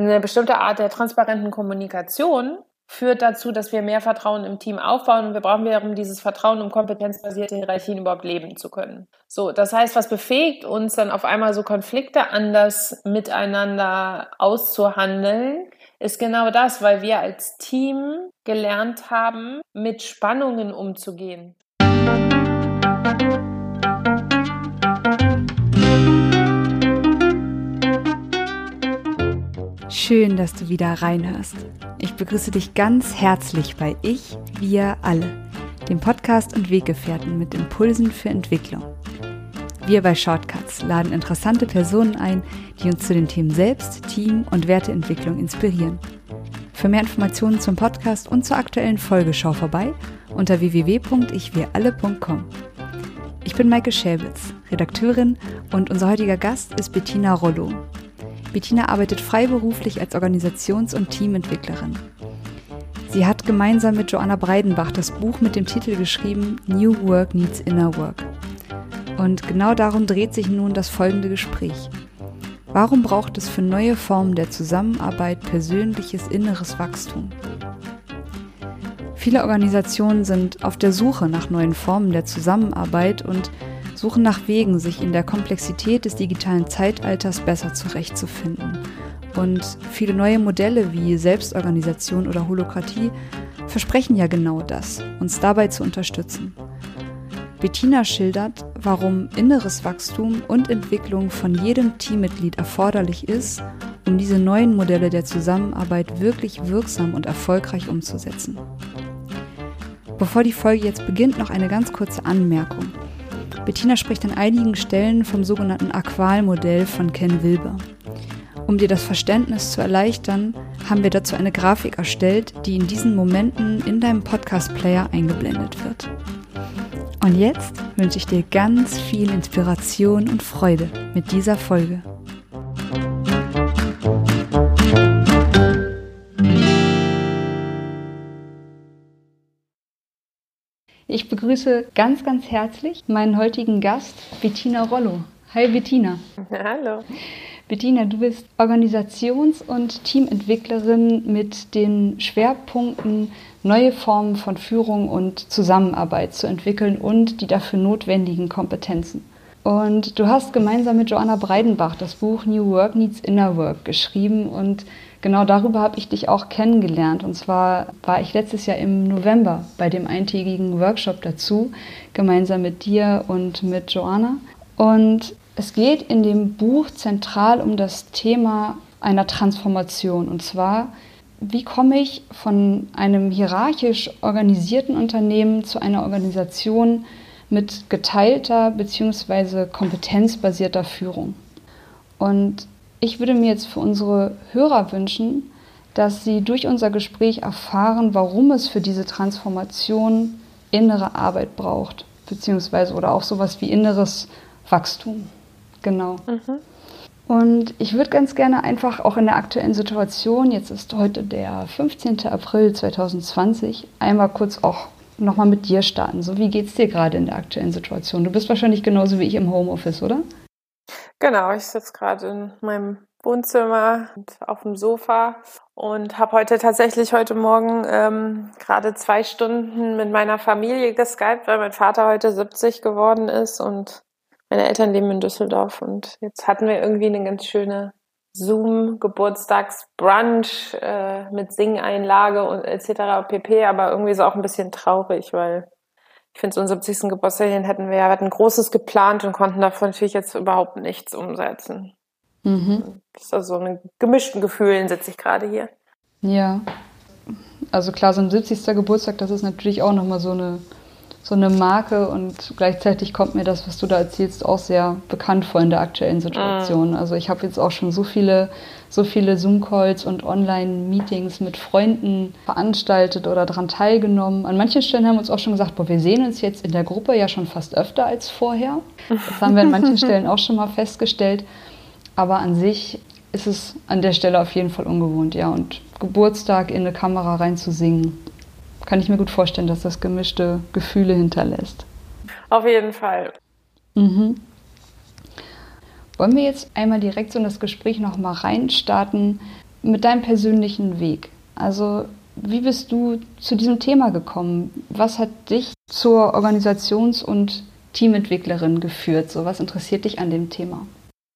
Eine bestimmte Art der transparenten Kommunikation führt dazu, dass wir mehr Vertrauen im Team aufbauen und wir brauchen wiederum dieses Vertrauen, um kompetenzbasierte Hierarchien überhaupt leben zu können. So, das heißt, was befähigt uns dann auf einmal so Konflikte anders miteinander auszuhandeln, ist genau das, weil wir als Team gelernt haben, mit Spannungen umzugehen. Schön, dass du wieder reinhörst. Ich begrüße dich ganz herzlich bei Ich, wir alle, dem Podcast und Weggefährten mit Impulsen für Entwicklung. Wir bei Shortcuts laden interessante Personen ein, die uns zu den Themen Selbst, Team und Werteentwicklung inspirieren. Für mehr Informationen zum Podcast und zur aktuellen Folge schau vorbei unter www.ichwiralle.com. Ich bin Maike Schäbitz, Redakteurin und unser heutiger Gast ist Bettina Rollo. Bettina arbeitet freiberuflich als Organisations- und Teamentwicklerin. Sie hat gemeinsam mit Joanna Breidenbach das Buch mit dem Titel geschrieben New Work Needs Inner Work. Und genau darum dreht sich nun das folgende Gespräch. Warum braucht es für neue Formen der Zusammenarbeit persönliches inneres Wachstum? Viele Organisationen sind auf der Suche nach neuen Formen der Zusammenarbeit und suchen nach Wegen, sich in der Komplexität des digitalen Zeitalters besser zurechtzufinden. Und viele neue Modelle wie Selbstorganisation oder Holokratie versprechen ja genau das, uns dabei zu unterstützen. Bettina schildert, warum inneres Wachstum und Entwicklung von jedem Teammitglied erforderlich ist, um diese neuen Modelle der Zusammenarbeit wirklich wirksam und erfolgreich umzusetzen. Bevor die Folge jetzt beginnt, noch eine ganz kurze Anmerkung. Bettina spricht an einigen Stellen vom sogenannten Aqual-Modell von Ken Wilber. Um dir das Verständnis zu erleichtern, haben wir dazu eine Grafik erstellt, die in diesen Momenten in deinem Podcast-Player eingeblendet wird. Und jetzt wünsche ich dir ganz viel Inspiration und Freude mit dieser Folge. Ich begrüße ganz, ganz herzlich meinen heutigen Gast, Bettina Rollo. Hi Bettina. Hallo. Bettina, du bist Organisations- und Teamentwicklerin mit den Schwerpunkten neue Formen von Führung und Zusammenarbeit zu entwickeln und die dafür notwendigen Kompetenzen. Und du hast gemeinsam mit Joanna Breidenbach das Buch New Work Needs Inner Work geschrieben und genau darüber habe ich dich auch kennengelernt. Und zwar war ich letztes Jahr im November bei dem eintägigen Workshop dazu, gemeinsam mit dir und mit Joanna. Und es geht in dem Buch zentral um das Thema einer Transformation. Und zwar, wie komme ich von einem hierarchisch organisierten Unternehmen zu einer Organisation mit geteilter bzw. kompetenzbasierter Führung? Und ich würde mir jetzt für unsere Hörer wünschen, dass sie durch unser Gespräch erfahren, warum es für diese Transformation innere Arbeit braucht, beziehungsweise oder auch sowas wie inneres Wachstum. Genau. Mhm. Und ich würde ganz gerne einfach auch in der aktuellen Situation, jetzt ist heute der 15. April 2020, einmal kurz auch nochmal mit dir starten. So, wie geht es dir gerade in der aktuellen Situation? Du bist wahrscheinlich genauso wie ich im Homeoffice, oder? Genau, ich sitze gerade in meinem Wohnzimmer und auf dem Sofa und habe heute tatsächlich heute Morgen ähm, gerade zwei Stunden mit meiner Familie geskypt, weil mein Vater heute 70 geworden ist und meine Eltern leben in Düsseldorf und jetzt hatten wir irgendwie eine ganz schöne Zoom-Geburtstagsbrunch äh, mit Singeinlage und etc. pp. Aber irgendwie ist auch ein bisschen traurig, weil ich finde, so einen 70. Geburtstag hätten wir ja hatten Großes geplant und konnten davon natürlich jetzt überhaupt nichts umsetzen. Mhm. Das ist also so ein gemischten Gefühlen sitze ich gerade hier. Ja. Also klar, so ein 70. Geburtstag, das ist natürlich auch nochmal so eine, so eine Marke und gleichzeitig kommt mir das, was du da erzählst, auch sehr bekannt vor in der aktuellen Situation. Mhm. Also ich habe jetzt auch schon so viele so viele Zoom-Calls und Online-Meetings mit Freunden veranstaltet oder daran teilgenommen. An manchen Stellen haben wir uns auch schon gesagt, boah, wir sehen uns jetzt in der Gruppe ja schon fast öfter als vorher. Das haben wir an manchen Stellen auch schon mal festgestellt. Aber an sich ist es an der Stelle auf jeden Fall ungewohnt, ja. Und Geburtstag in eine Kamera reinzusingen, kann ich mir gut vorstellen, dass das gemischte Gefühle hinterlässt. Auf jeden Fall. Mhm. Wollen wir jetzt einmal direkt so in das Gespräch nochmal reinstarten? mit deinem persönlichen Weg. Also wie bist du zu diesem Thema gekommen? Was hat dich zur Organisations- und Teamentwicklerin geführt? So, was interessiert dich an dem Thema?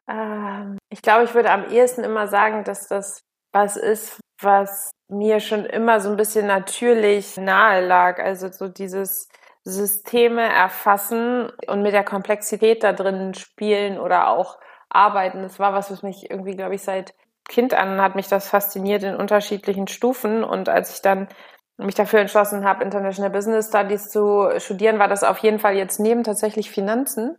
Ähm, ich glaube, ich würde am ehesten immer sagen, dass das was ist, was mir schon immer so ein bisschen natürlich nahe lag. Also so dieses Systeme erfassen und mit der Komplexität da drin spielen oder auch arbeiten. Das war was, was mich irgendwie, glaube ich, seit Kind an hat mich das fasziniert in unterschiedlichen Stufen. Und als ich dann mich dafür entschlossen habe, International Business Studies zu studieren, war das auf jeden Fall jetzt neben tatsächlich Finanzen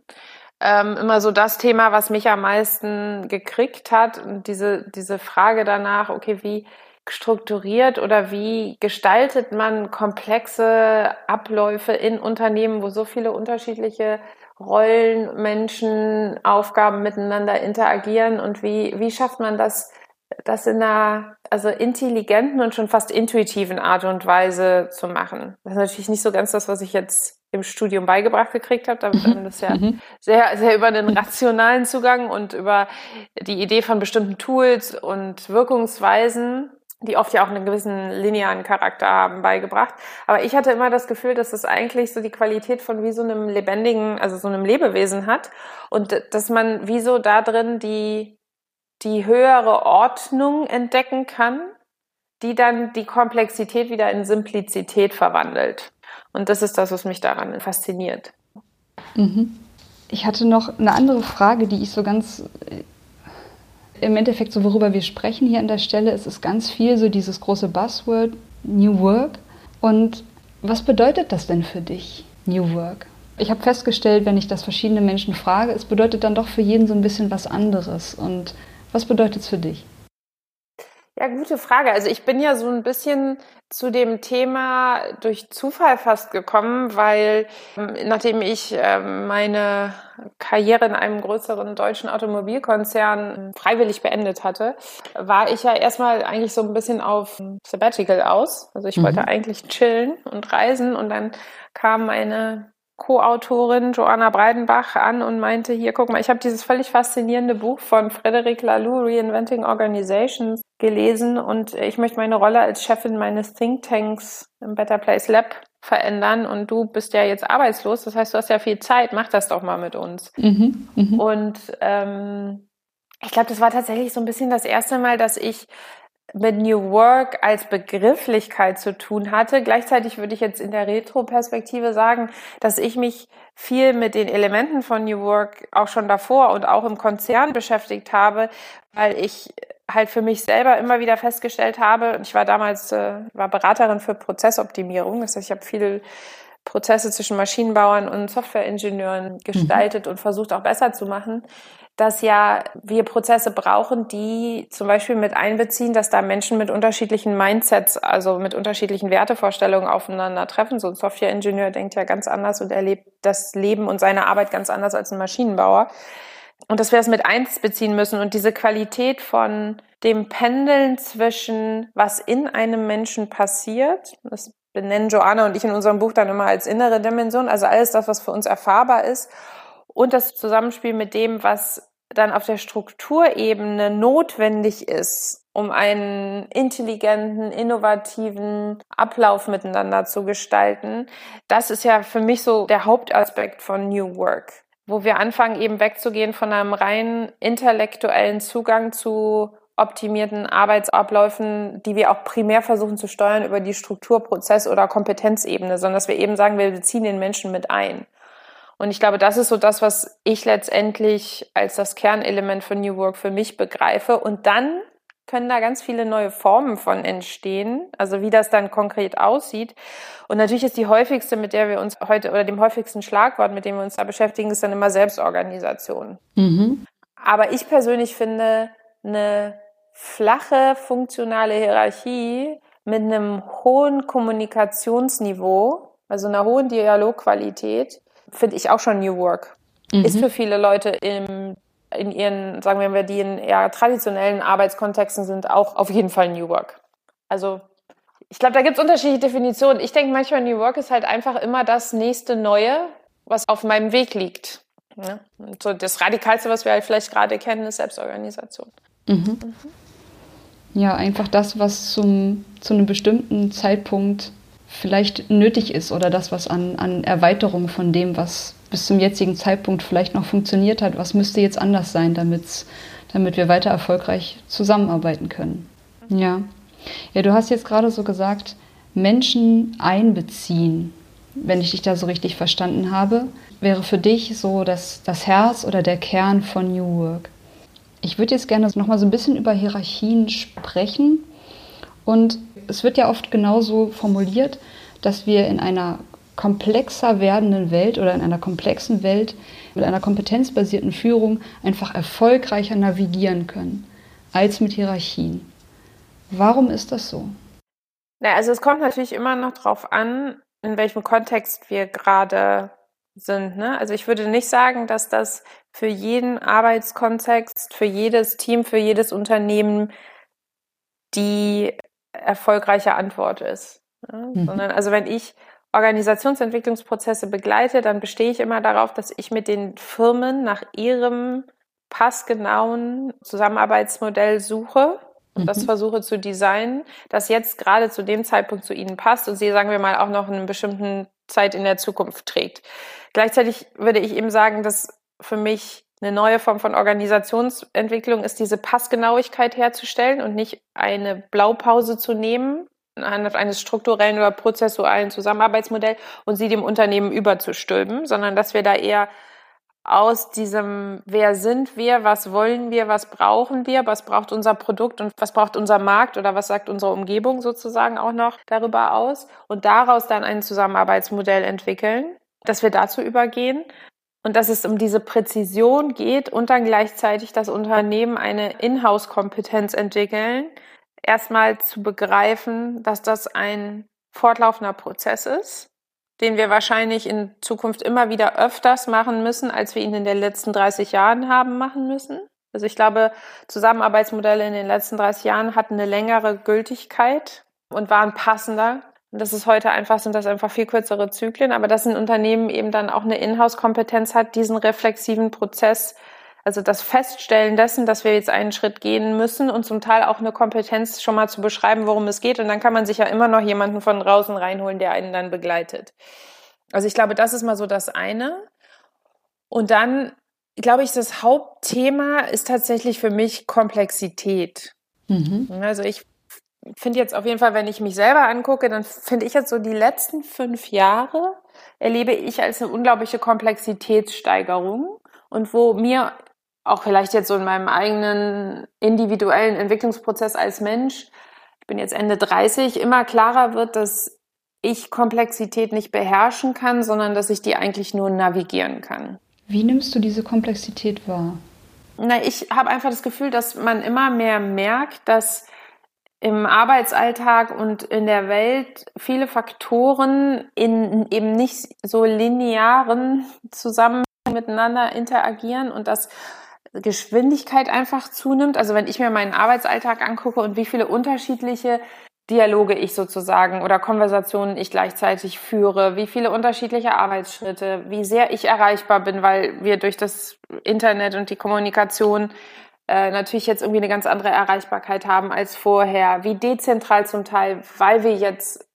ähm, immer so das Thema, was mich am meisten gekriegt hat. Und diese, diese Frage danach, okay, wie strukturiert oder wie gestaltet man komplexe Abläufe in Unternehmen, wo so viele unterschiedliche Rollen, Menschen, Aufgaben miteinander interagieren und wie, wie schafft man das, das in einer also intelligenten und schon fast intuitiven Art und Weise zu machen. Das ist natürlich nicht so ganz das, was ich jetzt im Studium beigebracht gekriegt habe. Damit haben das ja mhm. sehr, sehr über den rationalen Zugang und über die Idee von bestimmten Tools und Wirkungsweisen die oft ja auch einen gewissen linearen Charakter haben, beigebracht. Aber ich hatte immer das Gefühl, dass es eigentlich so die Qualität von wie so einem lebendigen, also so einem Lebewesen hat und dass man wie so da drin die, die höhere Ordnung entdecken kann, die dann die Komplexität wieder in Simplizität verwandelt. Und das ist das, was mich daran fasziniert. Mhm. Ich hatte noch eine andere Frage, die ich so ganz im Endeffekt so, worüber wir sprechen hier an der Stelle, ist es ganz viel so dieses große Buzzword New Work. Und was bedeutet das denn für dich, New Work? Ich habe festgestellt, wenn ich das verschiedene Menschen frage, es bedeutet dann doch für jeden so ein bisschen was anderes. Und was bedeutet es für dich? Ja, gute Frage. Also ich bin ja so ein bisschen zu dem Thema durch Zufall fast gekommen, weil ähm, nachdem ich ähm, meine Karriere in einem größeren deutschen Automobilkonzern freiwillig beendet hatte, war ich ja erstmal eigentlich so ein bisschen auf Sabbatical aus. Also ich mhm. wollte eigentlich chillen und reisen und dann kam meine Co-Autorin Joanna Breidenbach an und meinte, hier, guck mal, ich habe dieses völlig faszinierende Buch von Frederic Laloux, Reinventing Organizations, gelesen und ich möchte meine Rolle als Chefin meines Thinktanks im Better Place Lab verändern und du bist ja jetzt arbeitslos, das heißt, du hast ja viel Zeit, mach das doch mal mit uns. Mhm, mh. Und ähm, ich glaube, das war tatsächlich so ein bisschen das erste Mal, dass ich mit New Work als Begrifflichkeit zu tun hatte. Gleichzeitig würde ich jetzt in der Retro-Perspektive sagen, dass ich mich viel mit den Elementen von New Work auch schon davor und auch im Konzern beschäftigt habe, weil ich halt für mich selber immer wieder festgestellt habe, ich war damals äh, war Beraterin für Prozessoptimierung, das heißt, ich habe viele Prozesse zwischen Maschinenbauern und Softwareingenieuren gestaltet mhm. und versucht auch besser zu machen dass ja wir Prozesse brauchen, die zum Beispiel mit einbeziehen, dass da Menschen mit unterschiedlichen Mindsets, also mit unterschiedlichen Wertevorstellungen aufeinandertreffen. So ein Softwareingenieur denkt ja ganz anders und erlebt das Leben und seine Arbeit ganz anders als ein Maschinenbauer. Und dass wir es mit eins beziehen müssen und diese Qualität von dem Pendeln zwischen was in einem Menschen passiert, das benennen Joanna und ich in unserem Buch dann immer als innere Dimension, also alles das, was für uns erfahrbar ist und das Zusammenspiel mit dem, was dann auf der Strukturebene notwendig ist, um einen intelligenten, innovativen Ablauf miteinander zu gestalten. Das ist ja für mich so der Hauptaspekt von New Work, wo wir anfangen eben wegzugehen von einem rein intellektuellen Zugang zu optimierten Arbeitsabläufen, die wir auch primär versuchen zu steuern über die Struktur, Prozess oder Kompetenzebene, sondern dass wir eben sagen, wir beziehen den Menschen mit ein. Und ich glaube, das ist so das, was ich letztendlich als das Kernelement von New Work für mich begreife. Und dann können da ganz viele neue Formen von entstehen, also wie das dann konkret aussieht. Und natürlich ist die häufigste, mit der wir uns heute, oder dem häufigsten Schlagwort, mit dem wir uns da beschäftigen, ist dann immer Selbstorganisation. Mhm. Aber ich persönlich finde, eine flache, funktionale Hierarchie mit einem hohen Kommunikationsniveau, also einer hohen Dialogqualität, finde ich auch schon New Work. Mhm. Ist für viele Leute im, in ihren, sagen wir mal, die in eher traditionellen Arbeitskontexten sind, auch auf jeden Fall New Work. Also ich glaube, da gibt es unterschiedliche Definitionen. Ich denke manchmal, New Work ist halt einfach immer das nächste Neue, was auf meinem Weg liegt. Ja? so das Radikalste, was wir halt vielleicht gerade kennen, ist Selbstorganisation. Mhm. Mhm. Ja, einfach das, was zum, zu einem bestimmten Zeitpunkt vielleicht nötig ist oder das, was an, an Erweiterung von dem, was bis zum jetzigen Zeitpunkt vielleicht noch funktioniert hat, was müsste jetzt anders sein, damit's, damit wir weiter erfolgreich zusammenarbeiten können. Ja. Ja, du hast jetzt gerade so gesagt, Menschen einbeziehen, wenn ich dich da so richtig verstanden habe, wäre für dich so das, das Herz oder der Kern von New Work. Ich würde jetzt gerne noch mal so ein bisschen über Hierarchien sprechen und es wird ja oft genauso formuliert, dass wir in einer komplexer werdenden Welt oder in einer komplexen Welt mit einer kompetenzbasierten Führung einfach erfolgreicher navigieren können als mit Hierarchien. Warum ist das so? Na, also es kommt natürlich immer noch darauf an, in welchem Kontext wir gerade sind. Ne? Also ich würde nicht sagen, dass das für jeden Arbeitskontext, für jedes Team, für jedes Unternehmen die erfolgreiche Antwort ist. Ne? Mhm. Sondern also wenn ich Organisationsentwicklungsprozesse begleite, dann bestehe ich immer darauf, dass ich mit den Firmen nach ihrem passgenauen Zusammenarbeitsmodell suche und mhm. das versuche zu designen, das jetzt gerade zu dem Zeitpunkt zu ihnen passt und sie, sagen wir mal, auch noch in einer bestimmten Zeit in der Zukunft trägt. Gleichzeitig würde ich eben sagen, dass für mich eine neue Form von Organisationsentwicklung ist, diese Passgenauigkeit herzustellen und nicht eine Blaupause zu nehmen, anhand eines strukturellen oder prozessualen Zusammenarbeitsmodells und sie dem Unternehmen überzustülpen, sondern dass wir da eher aus diesem, wer sind wir, was wollen wir, was brauchen wir, was braucht unser Produkt und was braucht unser Markt oder was sagt unsere Umgebung sozusagen auch noch darüber aus und daraus dann ein Zusammenarbeitsmodell entwickeln, dass wir dazu übergehen und dass es um diese Präzision geht und dann gleichzeitig das Unternehmen eine Inhouse-Kompetenz entwickeln, erstmal zu begreifen, dass das ein fortlaufender Prozess ist den wir wahrscheinlich in Zukunft immer wieder öfters machen müssen, als wir ihn in den letzten 30 Jahren haben machen müssen. Also ich glaube, Zusammenarbeitsmodelle in den letzten 30 Jahren hatten eine längere Gültigkeit und waren passender. Und das ist heute einfach, sind das einfach viel kürzere Zyklen, aber dass ein Unternehmen eben dann auch eine Inhouse-Kompetenz hat, diesen reflexiven Prozess also das Feststellen dessen, dass wir jetzt einen Schritt gehen müssen und zum Teil auch eine Kompetenz schon mal zu beschreiben, worum es geht. Und dann kann man sich ja immer noch jemanden von draußen reinholen, der einen dann begleitet. Also ich glaube, das ist mal so das eine. Und dann glaube ich, das Hauptthema ist tatsächlich für mich Komplexität. Mhm. Also ich finde jetzt auf jeden Fall, wenn ich mich selber angucke, dann finde ich jetzt so die letzten fünf Jahre erlebe ich als eine unglaubliche Komplexitätssteigerung und wo mir auch vielleicht jetzt so in meinem eigenen individuellen Entwicklungsprozess als Mensch, ich bin jetzt Ende 30, immer klarer wird, dass ich Komplexität nicht beherrschen kann, sondern dass ich die eigentlich nur navigieren kann. Wie nimmst du diese Komplexität wahr? Na, ich habe einfach das Gefühl, dass man immer mehr merkt, dass im Arbeitsalltag und in der Welt viele Faktoren in eben nicht so linearen zusammen miteinander interagieren und dass Geschwindigkeit einfach zunimmt. Also wenn ich mir meinen Arbeitsalltag angucke und wie viele unterschiedliche Dialoge ich sozusagen oder Konversationen ich gleichzeitig führe, wie viele unterschiedliche Arbeitsschritte, wie sehr ich erreichbar bin, weil wir durch das Internet und die Kommunikation äh, natürlich jetzt irgendwie eine ganz andere Erreichbarkeit haben als vorher, wie dezentral zum Teil, weil wir jetzt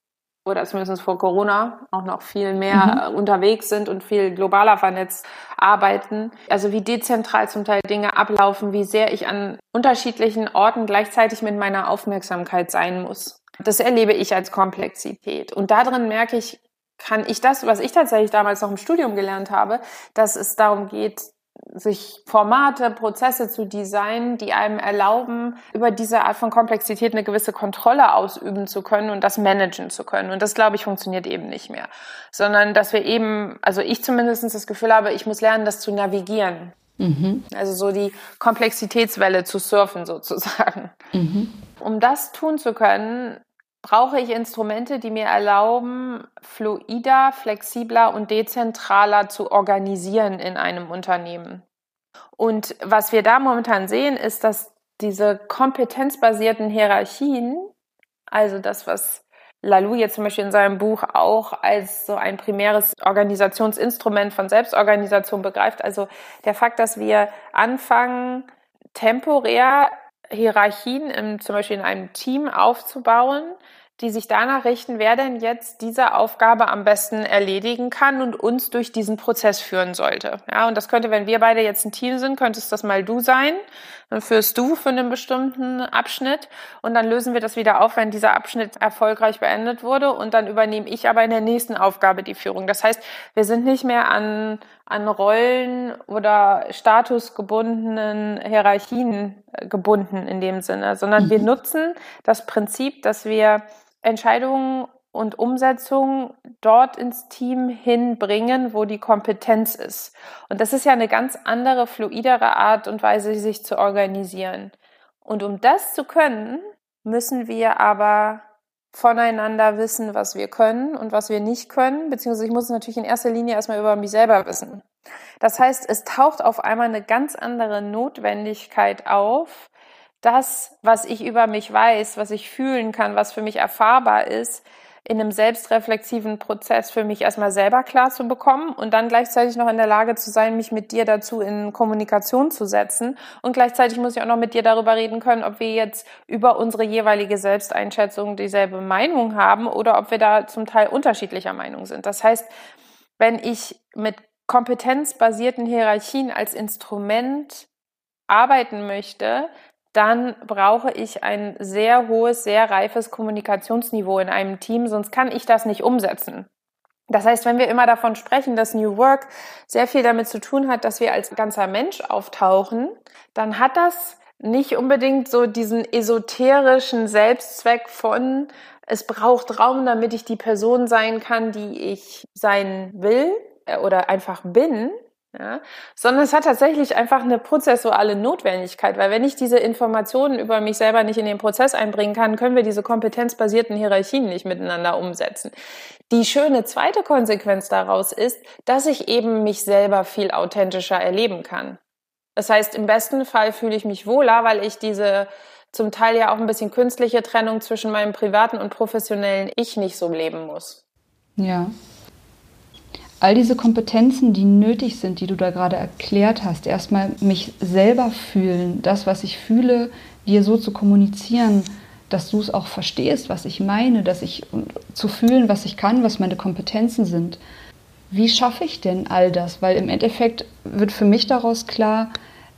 oder zumindest vor Corona auch noch viel mehr mhm. unterwegs sind und viel globaler vernetzt arbeiten. Also wie dezentral zum Teil Dinge ablaufen, wie sehr ich an unterschiedlichen Orten gleichzeitig mit meiner Aufmerksamkeit sein muss. Das erlebe ich als Komplexität. Und darin merke ich, kann ich das, was ich tatsächlich damals noch im Studium gelernt habe, dass es darum geht, sich Formate, Prozesse zu designen, die einem erlauben, über diese Art von Komplexität eine gewisse Kontrolle ausüben zu können und das managen zu können. Und das, glaube ich, funktioniert eben nicht mehr. Sondern, dass wir eben, also ich zumindest das Gefühl habe, ich muss lernen, das zu navigieren. Mhm. Also so die Komplexitätswelle zu surfen sozusagen. Mhm. Um das tun zu können, brauche ich Instrumente, die mir erlauben, fluider, flexibler und dezentraler zu organisieren in einem Unternehmen. Und was wir da momentan sehen, ist, dass diese kompetenzbasierten Hierarchien, also das, was Lalou jetzt zum Beispiel in seinem Buch auch als so ein primäres Organisationsinstrument von Selbstorganisation begreift, also der Fakt, dass wir anfangen, temporär Hierarchien im, zum Beispiel in einem Team aufzubauen, die sich danach richten, wer denn jetzt diese Aufgabe am besten erledigen kann und uns durch diesen Prozess führen sollte. Ja, und das könnte, wenn wir beide jetzt ein Team sind, könntest das mal du sein. Dann führst du für einen bestimmten Abschnitt und dann lösen wir das wieder auf, wenn dieser Abschnitt erfolgreich beendet wurde und dann übernehme ich aber in der nächsten Aufgabe die Führung. Das heißt, wir sind nicht mehr an, an Rollen oder statusgebundenen Hierarchien gebunden in dem Sinne, sondern wir mhm. nutzen das Prinzip, dass wir Entscheidungen und Umsetzung dort ins Team hinbringen, wo die Kompetenz ist. Und das ist ja eine ganz andere, fluidere Art und Weise, sich zu organisieren. Und um das zu können, müssen wir aber voneinander wissen, was wir können und was wir nicht können, beziehungsweise ich muss natürlich in erster Linie erstmal über mich selber wissen. Das heißt, es taucht auf einmal eine ganz andere Notwendigkeit auf, das, was ich über mich weiß, was ich fühlen kann, was für mich erfahrbar ist, in einem selbstreflexiven Prozess für mich erstmal selber klar zu bekommen und dann gleichzeitig noch in der Lage zu sein, mich mit dir dazu in Kommunikation zu setzen. Und gleichzeitig muss ich auch noch mit dir darüber reden können, ob wir jetzt über unsere jeweilige Selbsteinschätzung dieselbe Meinung haben oder ob wir da zum Teil unterschiedlicher Meinung sind. Das heißt, wenn ich mit kompetenzbasierten Hierarchien als Instrument arbeiten möchte, dann brauche ich ein sehr hohes, sehr reifes Kommunikationsniveau in einem Team, sonst kann ich das nicht umsetzen. Das heißt, wenn wir immer davon sprechen, dass New Work sehr viel damit zu tun hat, dass wir als ganzer Mensch auftauchen, dann hat das nicht unbedingt so diesen esoterischen Selbstzweck von, es braucht Raum, damit ich die Person sein kann, die ich sein will äh, oder einfach bin, ja, sondern es hat tatsächlich einfach eine prozessuale Notwendigkeit, weil wenn ich diese Informationen über mich selber nicht in den Prozess einbringen kann, können wir diese kompetenzbasierten Hierarchien nicht miteinander umsetzen. Die schöne zweite Konsequenz daraus ist, dass ich eben mich selber viel authentischer erleben kann. Das heißt, im besten Fall fühle ich mich wohler, weil ich diese zum Teil ja auch ein bisschen künstliche Trennung zwischen meinem privaten und professionellen Ich nicht so leben muss. Ja, all diese Kompetenzen, die nötig sind, die du da gerade erklärt hast, erstmal mich selber fühlen, das, was ich fühle, dir so zu kommunizieren, dass du es auch verstehst, was ich meine, dass ich zu fühlen, was ich kann, was meine Kompetenzen sind. Wie schaffe ich denn all das? Weil im Endeffekt wird für mich daraus klar,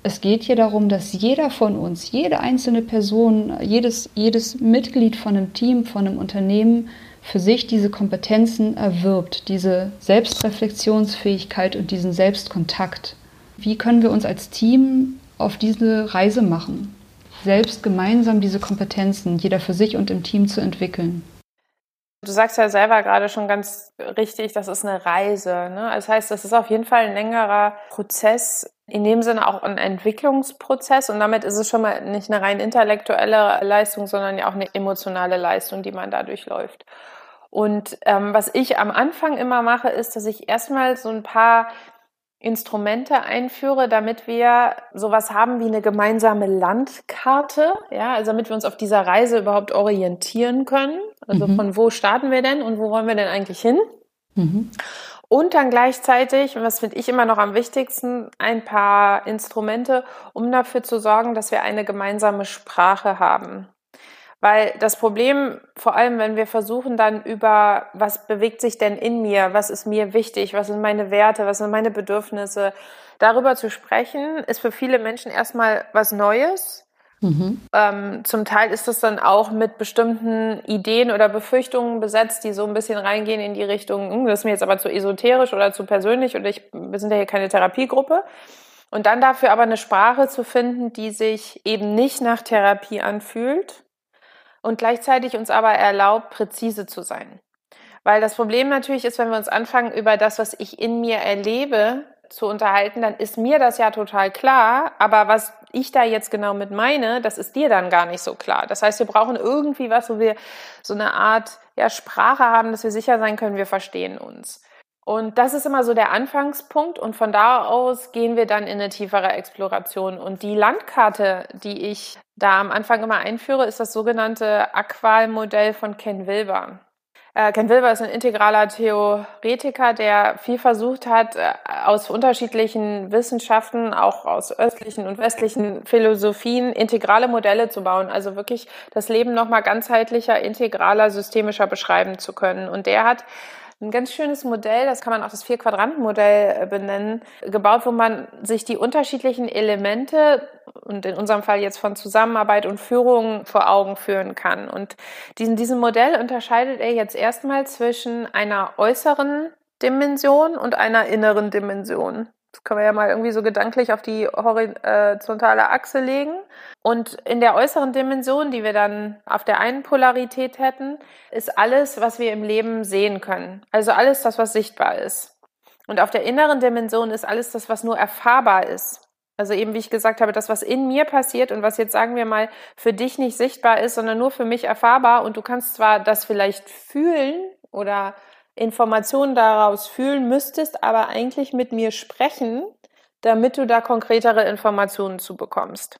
es geht hier darum, dass jeder von uns, jede einzelne Person, jedes, jedes Mitglied von einem Team, von einem Unternehmen für sich diese Kompetenzen erwirbt, diese Selbstreflexionsfähigkeit und diesen Selbstkontakt. Wie können wir uns als Team auf diese Reise machen, selbst gemeinsam diese Kompetenzen, jeder für sich und im Team zu entwickeln? Du sagst ja selber gerade schon ganz richtig, das ist eine Reise. Ne? Das heißt, das ist auf jeden Fall ein längerer Prozess, in dem Sinne auch ein Entwicklungsprozess und damit ist es schon mal nicht eine rein intellektuelle Leistung, sondern ja auch eine emotionale Leistung, die man dadurch läuft. Und ähm, was ich am Anfang immer mache, ist, dass ich erstmal so ein paar Instrumente einführe, damit wir sowas haben wie eine gemeinsame Landkarte, ja, also damit wir uns auf dieser Reise überhaupt orientieren können. Also mhm. von wo starten wir denn und wo wollen wir denn eigentlich hin? Mhm. Und dann gleichzeitig, und was finde ich immer noch am wichtigsten, ein paar Instrumente, um dafür zu sorgen, dass wir eine gemeinsame Sprache haben. Weil das Problem, vor allem wenn wir versuchen dann über, was bewegt sich denn in mir, was ist mir wichtig, was sind meine Werte, was sind meine Bedürfnisse, darüber zu sprechen, ist für viele Menschen erstmal was Neues. Mhm. Ähm, zum Teil ist das dann auch mit bestimmten Ideen oder Befürchtungen besetzt, die so ein bisschen reingehen in die Richtung, hm, das ist mir jetzt aber zu esoterisch oder zu persönlich oder ich, wir sind ja hier keine Therapiegruppe. Und dann dafür aber eine Sprache zu finden, die sich eben nicht nach Therapie anfühlt, und gleichzeitig uns aber erlaubt, präzise zu sein. Weil das Problem natürlich ist, wenn wir uns anfangen, über das, was ich in mir erlebe, zu unterhalten, dann ist mir das ja total klar, aber was ich da jetzt genau mit meine, das ist dir dann gar nicht so klar. Das heißt, wir brauchen irgendwie was, wo wir so eine Art ja, Sprache haben, dass wir sicher sein können, wir verstehen uns. Und das ist immer so der Anfangspunkt und von da aus gehen wir dann in eine tiefere Exploration. Und die Landkarte, die ich da am Anfang immer einführe, ist das sogenannte Aqual-Modell von Ken Wilber. Äh, Ken Wilber ist ein integraler Theoretiker, der viel versucht hat, äh, aus unterschiedlichen Wissenschaften, auch aus östlichen und westlichen Philosophien, integrale Modelle zu bauen. Also wirklich das Leben nochmal ganzheitlicher, integraler, systemischer beschreiben zu können. Und der hat ein ganz schönes Modell, das kann man auch das Vier-Quadranten-Modell äh, benennen, gebaut, wo man sich die unterschiedlichen Elemente und in unserem Fall jetzt von Zusammenarbeit und Führung vor Augen führen kann. Und diesen, diesem Modell unterscheidet er jetzt erstmal zwischen einer äußeren Dimension und einer inneren Dimension. Das können wir ja mal irgendwie so gedanklich auf die horizontale Achse legen. Und in der äußeren Dimension, die wir dann auf der einen Polarität hätten, ist alles, was wir im Leben sehen können. Also alles das, was sichtbar ist. Und auf der inneren Dimension ist alles das, was nur erfahrbar ist. Also eben, wie ich gesagt habe, das, was in mir passiert und was jetzt, sagen wir mal, für dich nicht sichtbar ist, sondern nur für mich erfahrbar. Und du kannst zwar das vielleicht fühlen oder Informationen daraus fühlen müsstest, aber eigentlich mit mir sprechen, damit du da konkretere Informationen zu bekommst.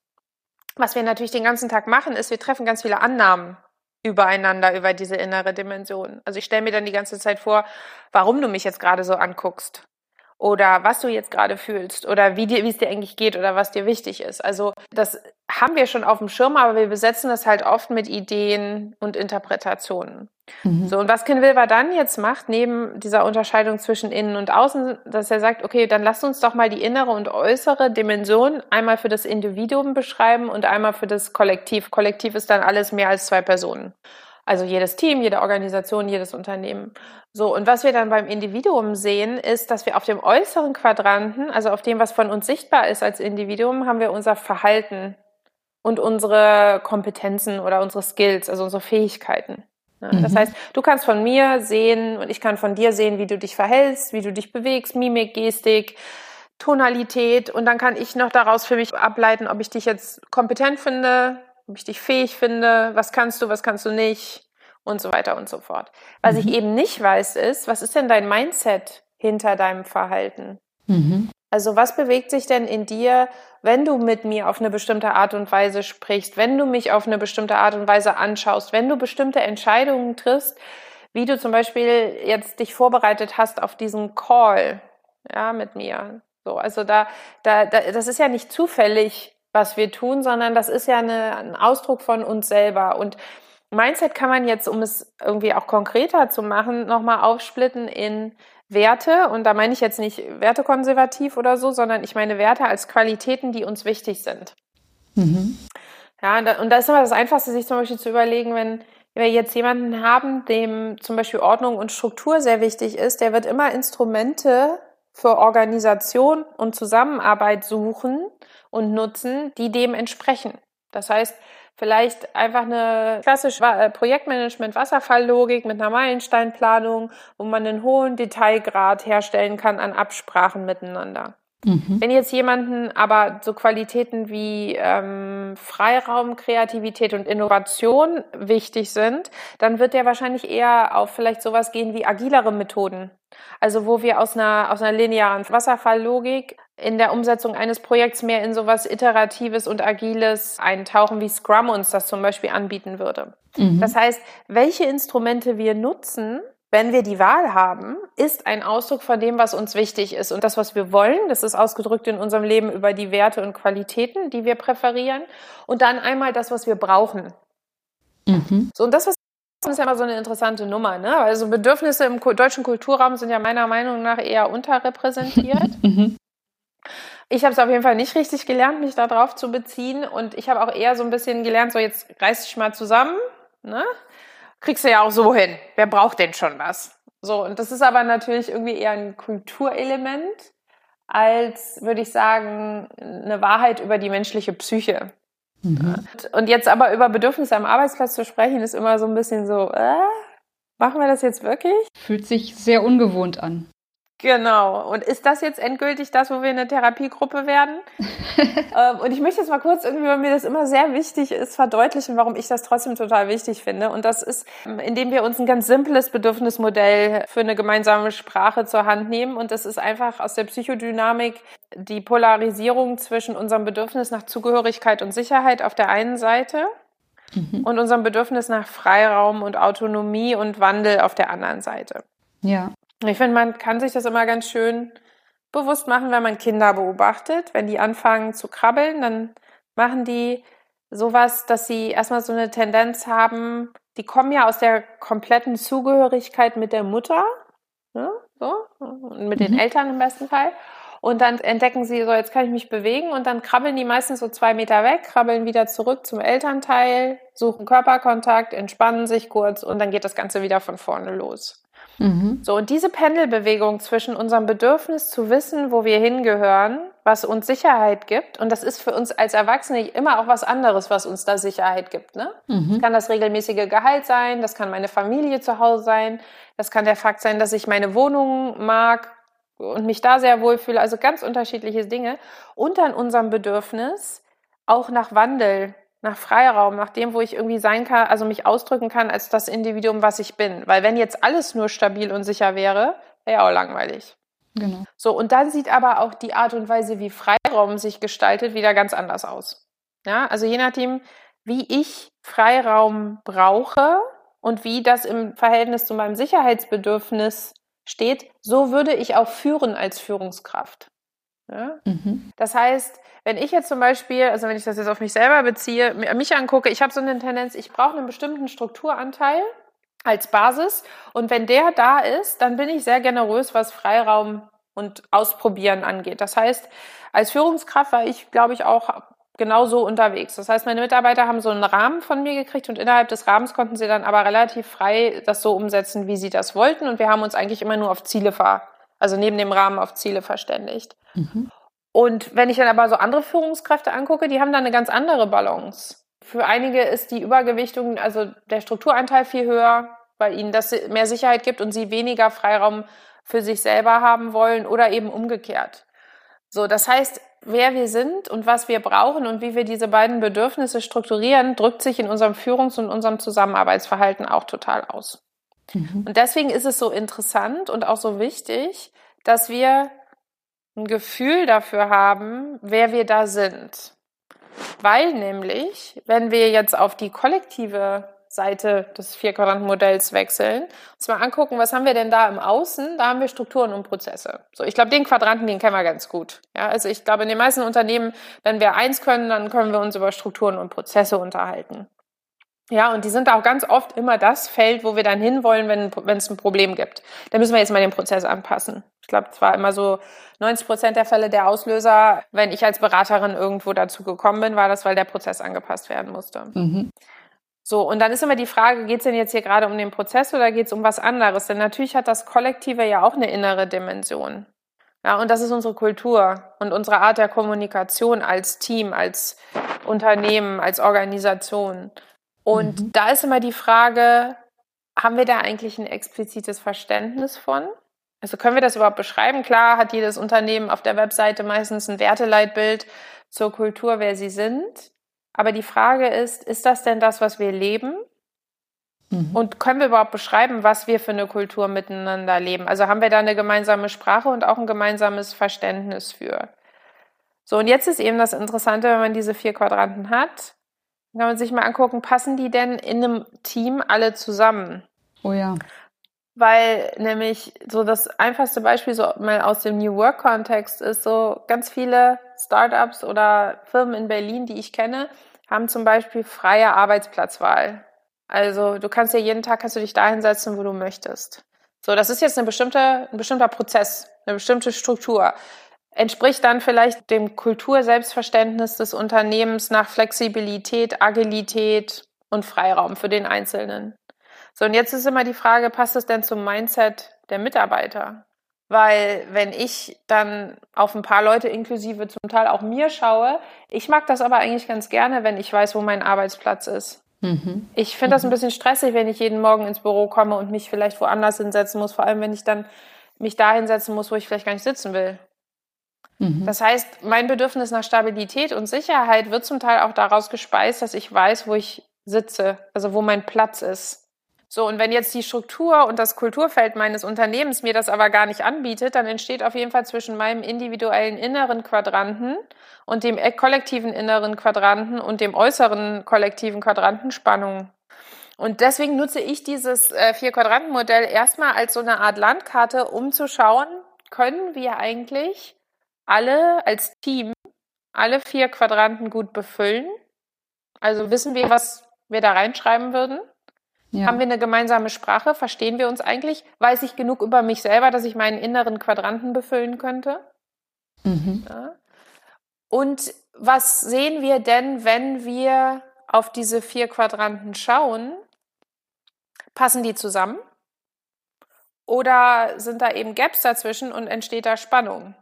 Was wir natürlich den ganzen Tag machen, ist, wir treffen ganz viele Annahmen übereinander, über diese innere Dimension. Also ich stelle mir dann die ganze Zeit vor, warum du mich jetzt gerade so anguckst oder was du jetzt gerade fühlst oder wie, dir, wie es dir eigentlich geht oder was dir wichtig ist. Also das haben wir schon auf dem Schirm, aber wir besetzen das halt oft mit Ideen und Interpretationen. Mhm. So, und was Ken Wilber dann jetzt macht, neben dieser Unterscheidung zwischen innen und außen, dass er sagt, okay, dann lasst uns doch mal die innere und äußere Dimension einmal für das Individuum beschreiben und einmal für das Kollektiv. Kollektiv ist dann alles mehr als zwei Personen. Also jedes Team, jede Organisation, jedes Unternehmen. So, und was wir dann beim Individuum sehen, ist, dass wir auf dem äußeren Quadranten, also auf dem, was von uns sichtbar ist als Individuum, haben wir unser Verhalten und unsere Kompetenzen oder unsere Skills, also unsere Fähigkeiten. Mhm. Das heißt, du kannst von mir sehen und ich kann von dir sehen, wie du dich verhältst, wie du dich bewegst, Mimik, Gestik, Tonalität und dann kann ich noch daraus für mich ableiten, ob ich dich jetzt kompetent finde, ob ich dich fähig finde, was kannst du, was kannst du nicht und so weiter und so fort. Was mhm. ich eben nicht weiß, ist, was ist denn dein Mindset hinter deinem Verhalten? Mhm. Also was bewegt sich denn in dir, wenn du mit mir auf eine bestimmte Art und Weise sprichst, wenn du mich auf eine bestimmte Art und Weise anschaust, wenn du bestimmte Entscheidungen triffst, wie du zum Beispiel jetzt dich vorbereitet hast auf diesen Call, ja, mit mir. So, also da, da, da das ist ja nicht zufällig, was wir tun, sondern das ist ja eine, ein Ausdruck von uns selber. Und Mindset kann man jetzt, um es irgendwie auch konkreter zu machen, nochmal aufsplitten in Werte. Und da meine ich jetzt nicht wertekonservativ oder so, sondern ich meine Werte als Qualitäten, die uns wichtig sind. Mhm. Ja, und da ist immer das Einfachste, sich zum Beispiel zu überlegen, wenn wir jetzt jemanden haben, dem zum Beispiel Ordnung und Struktur sehr wichtig ist, der wird immer Instrumente für Organisation und Zusammenarbeit suchen und nutzen, die dem entsprechen. Das heißt, vielleicht einfach eine klassische äh, Projektmanagement, Wasserfalllogik mit einer Meilensteinplanung, wo man einen hohen Detailgrad herstellen kann an Absprachen miteinander. Mhm. Wenn jetzt jemanden aber so Qualitäten wie ähm, Freiraum, Kreativität und Innovation wichtig sind, dann wird der wahrscheinlich eher auf vielleicht sowas gehen wie agilere Methoden. Also wo wir aus einer, aus einer linearen Wasserfalllogik in der Umsetzung eines Projekts mehr in sowas Iteratives und Agiles eintauchen, wie Scrum uns das zum Beispiel anbieten würde. Mhm. Das heißt, welche Instrumente wir nutzen, wenn wir die Wahl haben, ist ein Ausdruck von dem, was uns wichtig ist. Und das, was wir wollen, das ist ausgedrückt in unserem Leben über die Werte und Qualitäten, die wir präferieren. Und dann einmal das, was wir brauchen. Mhm. So, und das, was ist ja immer so eine interessante Nummer. Ne? Also Bedürfnisse im deutschen Kulturraum sind ja meiner Meinung nach eher unterrepräsentiert. Mhm. Ich habe es auf jeden Fall nicht richtig gelernt, mich darauf zu beziehen. Und ich habe auch eher so ein bisschen gelernt, so jetzt reiß dich mal zusammen. Ne? kriegst du ja auch so hin. Wer braucht denn schon was? So, und das ist aber natürlich irgendwie eher ein Kulturelement als, würde ich sagen, eine Wahrheit über die menschliche Psyche. Mhm. Und jetzt aber über Bedürfnisse am Arbeitsplatz zu sprechen, ist immer so ein bisschen so, äh, machen wir das jetzt wirklich? Fühlt sich sehr ungewohnt an. Genau. Und ist das jetzt endgültig das, wo wir eine Therapiegruppe werden? ähm, und ich möchte jetzt mal kurz irgendwie, weil mir das immer sehr wichtig ist, verdeutlichen, warum ich das trotzdem total wichtig finde. Und das ist, ähm, indem wir uns ein ganz simples Bedürfnismodell für eine gemeinsame Sprache zur Hand nehmen. Und das ist einfach aus der Psychodynamik die Polarisierung zwischen unserem Bedürfnis nach Zugehörigkeit und Sicherheit auf der einen Seite mhm. und unserem Bedürfnis nach Freiraum und Autonomie und Wandel auf der anderen Seite. Ja. Ich finde, man kann sich das immer ganz schön bewusst machen, wenn man Kinder beobachtet. Wenn die anfangen zu krabbeln, dann machen die sowas, dass sie erstmal so eine Tendenz haben, die kommen ja aus der kompletten Zugehörigkeit mit der Mutter, ne? so, und mit mhm. den Eltern im besten Fall. Und dann entdecken sie so, jetzt kann ich mich bewegen und dann krabbeln die meistens so zwei Meter weg, krabbeln wieder zurück zum Elternteil, suchen Körperkontakt, entspannen sich kurz und dann geht das Ganze wieder von vorne los. Mhm. So, und diese Pendelbewegung zwischen unserem Bedürfnis zu wissen, wo wir hingehören, was uns Sicherheit gibt, und das ist für uns als Erwachsene immer auch was anderes, was uns da Sicherheit gibt. Ne? Mhm. Das kann das regelmäßige Gehalt sein, das kann meine Familie zu Hause sein, das kann der Fakt sein, dass ich meine Wohnung mag und mich da sehr wohlfühle, also ganz unterschiedliche Dinge. Und dann unserem Bedürfnis auch nach Wandel, nach Freiraum, nach dem, wo ich irgendwie sein kann, also mich ausdrücken kann als das Individuum, was ich bin. Weil wenn jetzt alles nur stabil und sicher wäre, wäre ja auch langweilig. Genau. So, und dann sieht aber auch die Art und Weise, wie Freiraum sich gestaltet, wieder ganz anders aus. Ja, also je nachdem, wie ich Freiraum brauche und wie das im Verhältnis zu meinem Sicherheitsbedürfnis steht, so würde ich auch führen als Führungskraft. Ja? Mhm. Das heißt, wenn ich jetzt zum Beispiel, also wenn ich das jetzt auf mich selber beziehe, mich angucke, ich habe so eine Tendenz, ich brauche einen bestimmten Strukturanteil als Basis und wenn der da ist, dann bin ich sehr generös, was Freiraum und Ausprobieren angeht. Das heißt, als Führungskraft war ich, glaube ich, auch genauso unterwegs. Das heißt, meine Mitarbeiter haben so einen Rahmen von mir gekriegt und innerhalb des Rahmens konnten sie dann aber relativ frei das so umsetzen, wie sie das wollten und wir haben uns eigentlich immer nur auf Ziele ver, also neben dem Rahmen auf Ziele verständigt. Mhm. Und wenn ich dann aber so andere Führungskräfte angucke, die haben dann eine ganz andere Balance. Für einige ist die Übergewichtung, also der Strukturanteil viel höher, weil ihnen das mehr Sicherheit gibt und sie weniger Freiraum für sich selber haben wollen oder eben umgekehrt. So, das heißt, wer wir sind und was wir brauchen und wie wir diese beiden Bedürfnisse strukturieren, drückt sich in unserem Führungs- und unserem Zusammenarbeitsverhalten auch total aus. Mhm. Und deswegen ist es so interessant und auch so wichtig, dass wir ein Gefühl dafür haben, wer wir da sind. Weil nämlich, wenn wir jetzt auf die kollektive Seite des Vier-Quadranten-Modells wechseln, uns mal angucken, was haben wir denn da im Außen? Da haben wir Strukturen und Prozesse. So, ich glaube, den Quadranten, den kennen wir ganz gut. Ja, also ich glaube, in den meisten Unternehmen, wenn wir eins können, dann können wir uns über Strukturen und Prozesse unterhalten. Ja, und die sind auch ganz oft immer das Feld, wo wir dann hinwollen, wenn, es ein Problem gibt. Da müssen wir jetzt mal den Prozess anpassen. Ich glaube, es war immer so 90 Prozent der Fälle der Auslöser, wenn ich als Beraterin irgendwo dazu gekommen bin, war das, weil der Prozess angepasst werden musste. Mhm. So, und dann ist immer die Frage, geht es denn jetzt hier gerade um den Prozess oder geht es um was anderes? Denn natürlich hat das Kollektive ja auch eine innere Dimension. Ja, und das ist unsere Kultur und unsere Art der Kommunikation als Team, als Unternehmen, als Organisation. Und mhm. da ist immer die Frage, haben wir da eigentlich ein explizites Verständnis von? Also können wir das überhaupt beschreiben? Klar hat jedes Unternehmen auf der Webseite meistens ein Werteleitbild zur Kultur, wer sie sind. Aber die Frage ist, ist das denn das, was wir leben? Mhm. Und können wir überhaupt beschreiben, was wir für eine Kultur miteinander leben? Also haben wir da eine gemeinsame Sprache und auch ein gemeinsames Verständnis für? So, und jetzt ist eben das Interessante, wenn man diese vier Quadranten hat, kann man sich mal angucken, passen die denn in einem Team alle zusammen? Oh ja. Weil nämlich so das einfachste Beispiel so mal aus dem New Work Kontext ist so ganz viele Startups oder Firmen in Berlin, die ich kenne, haben zum Beispiel freie Arbeitsplatzwahl. Also du kannst ja jeden Tag kannst du dich da hinsetzen, wo du möchtest. So, das ist jetzt eine bestimmte, ein bestimmter Prozess, eine bestimmte Struktur entspricht dann vielleicht dem Kultur-Selbstverständnis des Unternehmens nach Flexibilität, Agilität und Freiraum für den Einzelnen. So, und jetzt ist immer die Frage, passt es denn zum Mindset der Mitarbeiter? Weil wenn ich dann auf ein paar Leute inklusive zum Teil auch mir schaue, ich mag das aber eigentlich ganz gerne, wenn ich weiß, wo mein Arbeitsplatz ist. Mhm. Ich finde das ein bisschen stressig, wenn ich jeden Morgen ins Büro komme und mich vielleicht woanders hinsetzen muss, vor allem wenn ich dann mich da hinsetzen muss, wo ich vielleicht gar nicht sitzen will. Mhm. Das heißt, mein Bedürfnis nach Stabilität und Sicherheit wird zum Teil auch daraus gespeist, dass ich weiß, wo ich sitze, also wo mein Platz ist. So, und wenn jetzt die Struktur und das Kulturfeld meines Unternehmens mir das aber gar nicht anbietet, dann entsteht auf jeden Fall zwischen meinem individuellen inneren Quadranten und dem kollektiven inneren Quadranten und dem äußeren kollektiven Quadranten Spannung. Und deswegen nutze ich dieses äh, Vier-Quadranten-Modell erstmal als so eine Art Landkarte, um zu schauen, können wir eigentlich alle als Team alle vier Quadranten gut befüllen? Also wissen wir, was wir da reinschreiben würden? Ja. Haben wir eine gemeinsame Sprache? Verstehen wir uns eigentlich? Weiß ich genug über mich selber, dass ich meinen inneren Quadranten befüllen könnte? Mhm. Ja. Und was sehen wir denn, wenn wir auf diese vier Quadranten schauen? Passen die zusammen? Oder sind da eben Gaps dazwischen und entsteht da Spannung?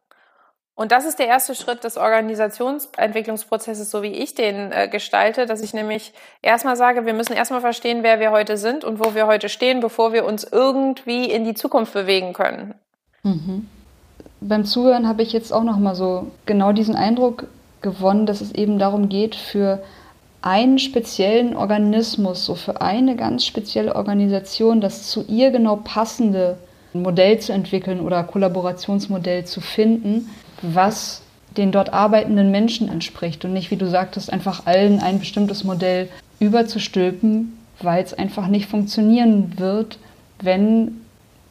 Und das ist der erste Schritt des Organisationsentwicklungsprozesses, so wie ich den äh, gestalte, dass ich nämlich erstmal sage, wir müssen erstmal verstehen, wer wir heute sind und wo wir heute stehen, bevor wir uns irgendwie in die Zukunft bewegen können. Mhm. Beim Zuhören habe ich jetzt auch noch mal so genau diesen Eindruck gewonnen, dass es eben darum geht, für einen speziellen Organismus, so für eine ganz spezielle Organisation, das zu ihr genau passende Modell zu entwickeln oder Kollaborationsmodell zu finden, was den dort arbeitenden Menschen entspricht und nicht, wie du sagtest, einfach allen ein bestimmtes Modell überzustülpen, weil es einfach nicht funktionieren wird, wenn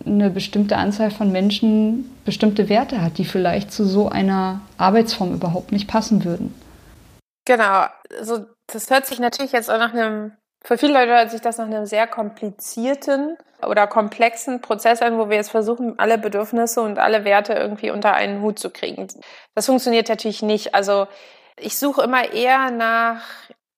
eine bestimmte Anzahl von Menschen bestimmte Werte hat, die vielleicht zu so einer Arbeitsform überhaupt nicht passen würden. Genau, also das hört sich natürlich jetzt auch nach einem für viele Leute hört sich das nach einem sehr komplizierten oder komplexen Prozess an, wo wir jetzt versuchen, alle Bedürfnisse und alle Werte irgendwie unter einen Hut zu kriegen. Das funktioniert natürlich nicht. Also ich suche immer eher nach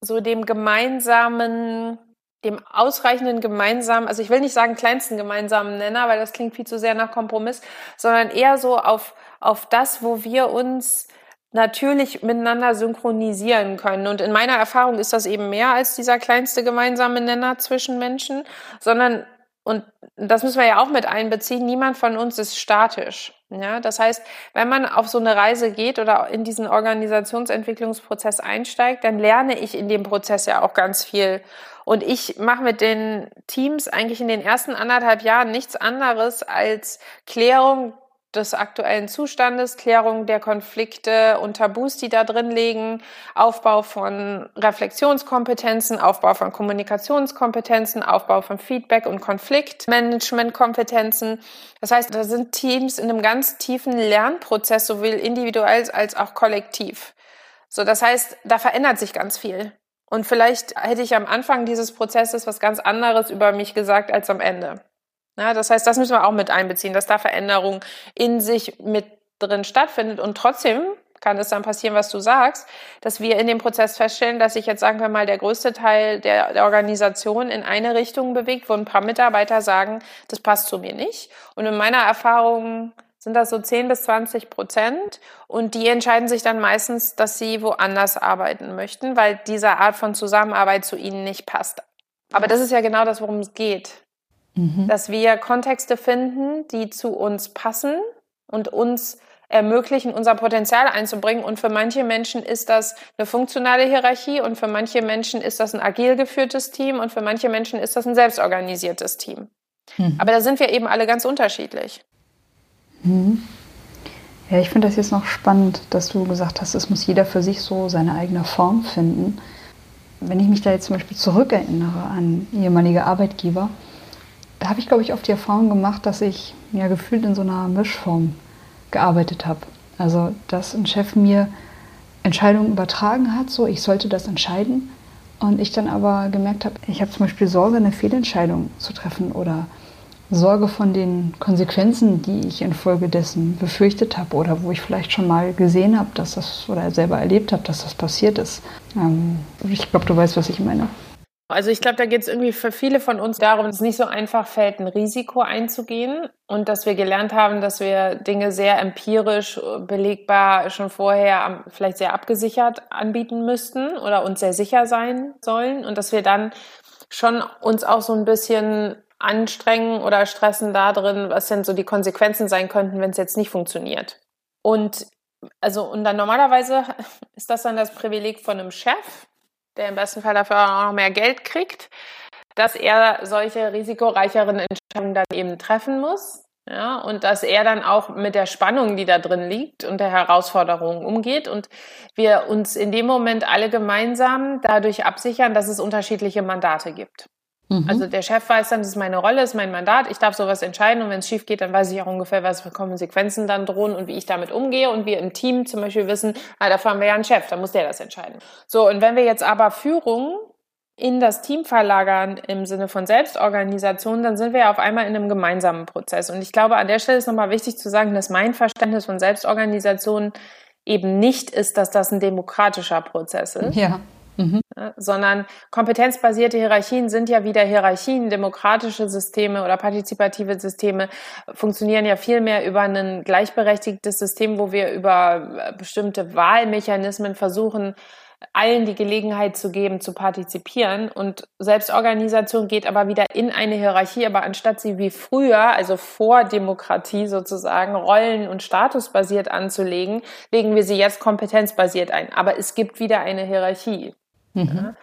so dem gemeinsamen, dem ausreichenden gemeinsamen, also ich will nicht sagen kleinsten gemeinsamen Nenner, weil das klingt viel zu sehr nach Kompromiss, sondern eher so auf, auf das, wo wir uns natürlich miteinander synchronisieren können. Und in meiner Erfahrung ist das eben mehr als dieser kleinste gemeinsame Nenner zwischen Menschen, sondern und das müssen wir ja auch mit einbeziehen, niemand von uns ist statisch. Ja, das heißt, wenn man auf so eine Reise geht oder in diesen Organisationsentwicklungsprozess einsteigt, dann lerne ich in dem Prozess ja auch ganz viel. Und ich mache mit den Teams eigentlich in den ersten anderthalb Jahren nichts anderes als Klärung des aktuellen Zustandes, Klärung der Konflikte und Tabus, die da drin liegen, Aufbau von Reflexionskompetenzen, Aufbau von Kommunikationskompetenzen, Aufbau von Feedback- und Konfliktmanagementkompetenzen. Das heißt, da sind Teams in einem ganz tiefen Lernprozess, sowohl individuell als auch kollektiv. So, das heißt, da verändert sich ganz viel. Und vielleicht hätte ich am Anfang dieses Prozesses was ganz anderes über mich gesagt als am Ende. Ja, das heißt, das müssen wir auch mit einbeziehen, dass da Veränderung in sich mit drin stattfindet. Und trotzdem kann es dann passieren, was du sagst, dass wir in dem Prozess feststellen, dass sich jetzt, sagen wir mal, der größte Teil der, der Organisation in eine Richtung bewegt, wo ein paar Mitarbeiter sagen, das passt zu mir nicht. Und in meiner Erfahrung sind das so 10 bis 20 Prozent. Und die entscheiden sich dann meistens, dass sie woanders arbeiten möchten, weil diese Art von Zusammenarbeit zu ihnen nicht passt. Aber das ist ja genau das, worum es geht. Mhm. Dass wir Kontexte finden, die zu uns passen und uns ermöglichen, unser Potenzial einzubringen. Und für manche Menschen ist das eine funktionale Hierarchie und für manche Menschen ist das ein agil geführtes Team und für manche Menschen ist das ein selbstorganisiertes Team. Mhm. Aber da sind wir eben alle ganz unterschiedlich. Mhm. Ja, ich finde das jetzt noch spannend, dass du gesagt hast, es muss jeder für sich so seine eigene Form finden. Wenn ich mich da jetzt zum Beispiel zurückerinnere an ehemalige Arbeitgeber, da habe ich, glaube ich, oft die Erfahrung gemacht, dass ich ja gefühlt in so einer Mischform gearbeitet habe. Also, dass ein Chef mir Entscheidungen übertragen hat, so ich sollte das entscheiden. Und ich dann aber gemerkt habe, ich habe zum Beispiel Sorge, eine Fehlentscheidung zu treffen oder Sorge von den Konsequenzen, die ich infolgedessen befürchtet habe oder wo ich vielleicht schon mal gesehen habe, dass das oder selber erlebt habe, dass das passiert ist. Ähm, ich glaube, du weißt, was ich meine. Also ich glaube, da geht es irgendwie für viele von uns darum, dass es nicht so einfach fällt, ein Risiko einzugehen und dass wir gelernt haben, dass wir Dinge sehr empirisch belegbar schon vorher vielleicht sehr abgesichert anbieten müssten oder uns sehr sicher sein sollen und dass wir dann schon uns auch so ein bisschen anstrengen oder stressen da drin, was denn so die Konsequenzen sein könnten, wenn es jetzt nicht funktioniert. Und also und dann normalerweise ist das dann das Privileg von einem Chef, der im besten Fall dafür auch noch mehr Geld kriegt. dass er solche risikoreicheren Entscheidungen dann eben treffen muss. Ja, und dass er dann auch mit der Spannung, die da drin liegt und der Herausforderungen umgeht und wir uns in dem Moment alle gemeinsam dadurch absichern, dass es unterschiedliche Mandate gibt. Mhm. Also der Chef weiß dann, das ist meine Rolle, das ist mein Mandat, ich darf sowas entscheiden und wenn es schief geht, dann weiß ich auch ungefähr, was für Konsequenzen dann drohen und wie ich damit umgehe und wir im Team zum Beispiel wissen, ah, dafür haben wir ja einen Chef, dann muss der das entscheiden. So, und wenn wir jetzt aber Führung in das Team verlagern im Sinne von Selbstorganisation, dann sind wir ja auf einmal in einem gemeinsamen Prozess. Und ich glaube, an der Stelle ist nochmal wichtig zu sagen, dass mein Verständnis von Selbstorganisation eben nicht ist, dass das ein demokratischer Prozess ist. Ja. Mhm. Ja, sondern kompetenzbasierte Hierarchien sind ja wieder Hierarchien. Demokratische Systeme oder partizipative Systeme funktionieren ja viel mehr über ein gleichberechtigtes System, wo wir über bestimmte Wahlmechanismen versuchen, allen die Gelegenheit zu geben, zu partizipieren. Und Selbstorganisation geht aber wieder in eine Hierarchie, aber anstatt sie wie früher, also vor Demokratie sozusagen, rollen- und statusbasiert anzulegen, legen wir sie jetzt kompetenzbasiert ein. Aber es gibt wieder eine Hierarchie. Mhm. Ja?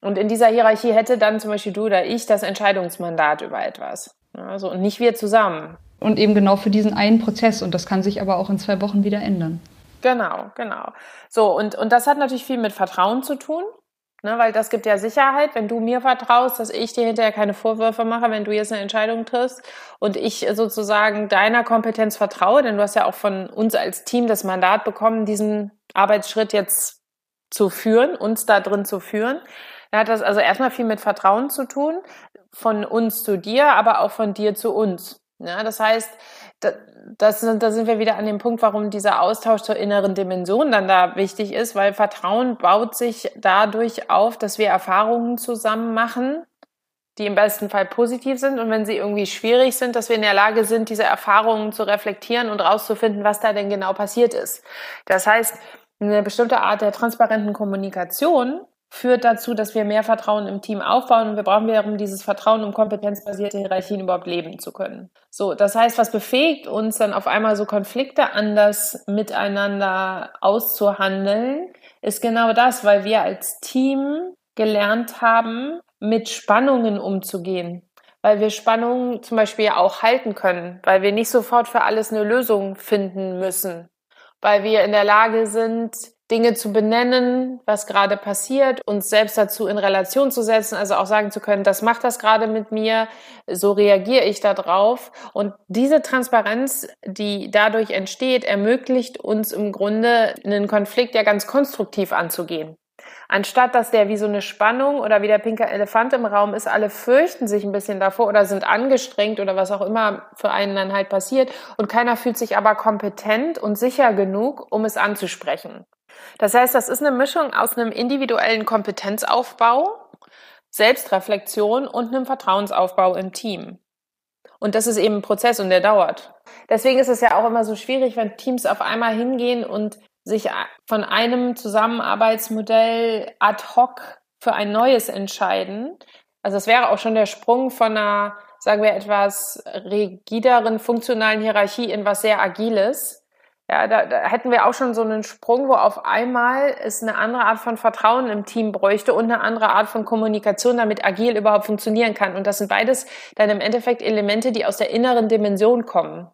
Und in dieser Hierarchie hätte dann zum Beispiel du oder ich das Entscheidungsmandat über etwas. Also, und nicht wir zusammen. Und eben genau für diesen einen Prozess. Und das kann sich aber auch in zwei Wochen wieder ändern. Genau, genau. So, und, und das hat natürlich viel mit Vertrauen zu tun. Ne, weil das gibt ja Sicherheit, wenn du mir vertraust, dass ich dir hinterher keine Vorwürfe mache, wenn du jetzt eine Entscheidung triffst und ich sozusagen deiner Kompetenz vertraue, denn du hast ja auch von uns als Team das Mandat bekommen, diesen Arbeitsschritt jetzt zu führen, uns da drin zu führen. Da hat das also erstmal viel mit Vertrauen zu tun, von uns zu dir, aber auch von dir zu uns. Ja, das heißt, das, da sind wir wieder an dem Punkt, warum dieser Austausch zur inneren Dimension dann da wichtig ist, weil Vertrauen baut sich dadurch auf, dass wir Erfahrungen zusammen machen, die im besten Fall positiv sind und wenn sie irgendwie schwierig sind, dass wir in der Lage sind, diese Erfahrungen zu reflektieren und rauszufinden, was da denn genau passiert ist. Das heißt, eine bestimmte Art der transparenten Kommunikation führt dazu, dass wir mehr Vertrauen im Team aufbauen und wir brauchen wiederum dieses Vertrauen, um kompetenzbasierte Hierarchien überhaupt leben zu können. So, das heißt, was befähigt uns dann auf einmal so Konflikte anders miteinander auszuhandeln, ist genau das, weil wir als Team gelernt haben, mit Spannungen umzugehen. Weil wir Spannungen zum Beispiel auch halten können, weil wir nicht sofort für alles eine Lösung finden müssen, weil wir in der Lage sind, Dinge zu benennen, was gerade passiert, uns selbst dazu in Relation zu setzen, also auch sagen zu können, das macht das gerade mit mir, so reagiere ich darauf. Und diese Transparenz, die dadurch entsteht, ermöglicht uns im Grunde einen Konflikt ja ganz konstruktiv anzugehen. Anstatt dass der wie so eine Spannung oder wie der pinke Elefant im Raum ist, alle fürchten sich ein bisschen davor oder sind angestrengt oder was auch immer für einen dann halt passiert und keiner fühlt sich aber kompetent und sicher genug, um es anzusprechen. Das heißt, das ist eine Mischung aus einem individuellen Kompetenzaufbau, Selbstreflexion und einem Vertrauensaufbau im Team. Und das ist eben ein Prozess und der dauert. Deswegen ist es ja auch immer so schwierig, wenn Teams auf einmal hingehen und sich von einem Zusammenarbeitsmodell ad hoc für ein neues entscheiden. Also es wäre auch schon der Sprung von einer, sagen wir, etwas rigideren funktionalen Hierarchie in was sehr Agiles ja, da, da hätten wir auch schon so einen Sprung, wo auf einmal es eine andere Art von Vertrauen im Team bräuchte und eine andere Art von Kommunikation, damit agil überhaupt funktionieren kann. Und das sind beides dann im Endeffekt Elemente, die aus der inneren Dimension kommen.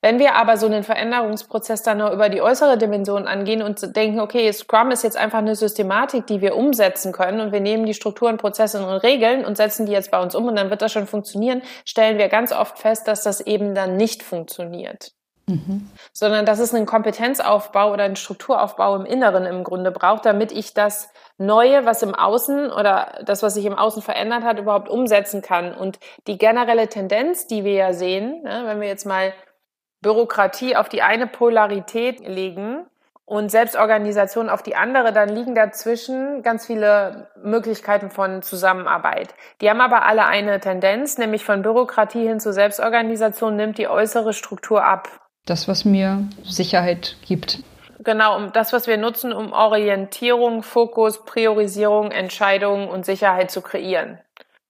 Wenn wir aber so einen Veränderungsprozess dann nur über die äußere Dimension angehen und denken, okay, Scrum ist jetzt einfach eine Systematik, die wir umsetzen können und wir nehmen die Strukturen, Prozesse und Regeln und setzen die jetzt bei uns um und dann wird das schon funktionieren, stellen wir ganz oft fest, dass das eben dann nicht funktioniert. Mhm. Sondern dass es einen Kompetenzaufbau oder einen Strukturaufbau im Inneren im Grunde braucht, damit ich das Neue, was im Außen oder das, was sich im Außen verändert hat, überhaupt umsetzen kann. Und die generelle Tendenz, die wir ja sehen, ne, wenn wir jetzt mal Bürokratie auf die eine Polarität legen und Selbstorganisation auf die andere, dann liegen dazwischen ganz viele Möglichkeiten von Zusammenarbeit. Die haben aber alle eine Tendenz, nämlich von Bürokratie hin zu Selbstorganisation nimmt die äußere Struktur ab. Das, was mir Sicherheit gibt. Genau, um das, was wir nutzen, um Orientierung, Fokus, Priorisierung, Entscheidungen und Sicherheit zu kreieren.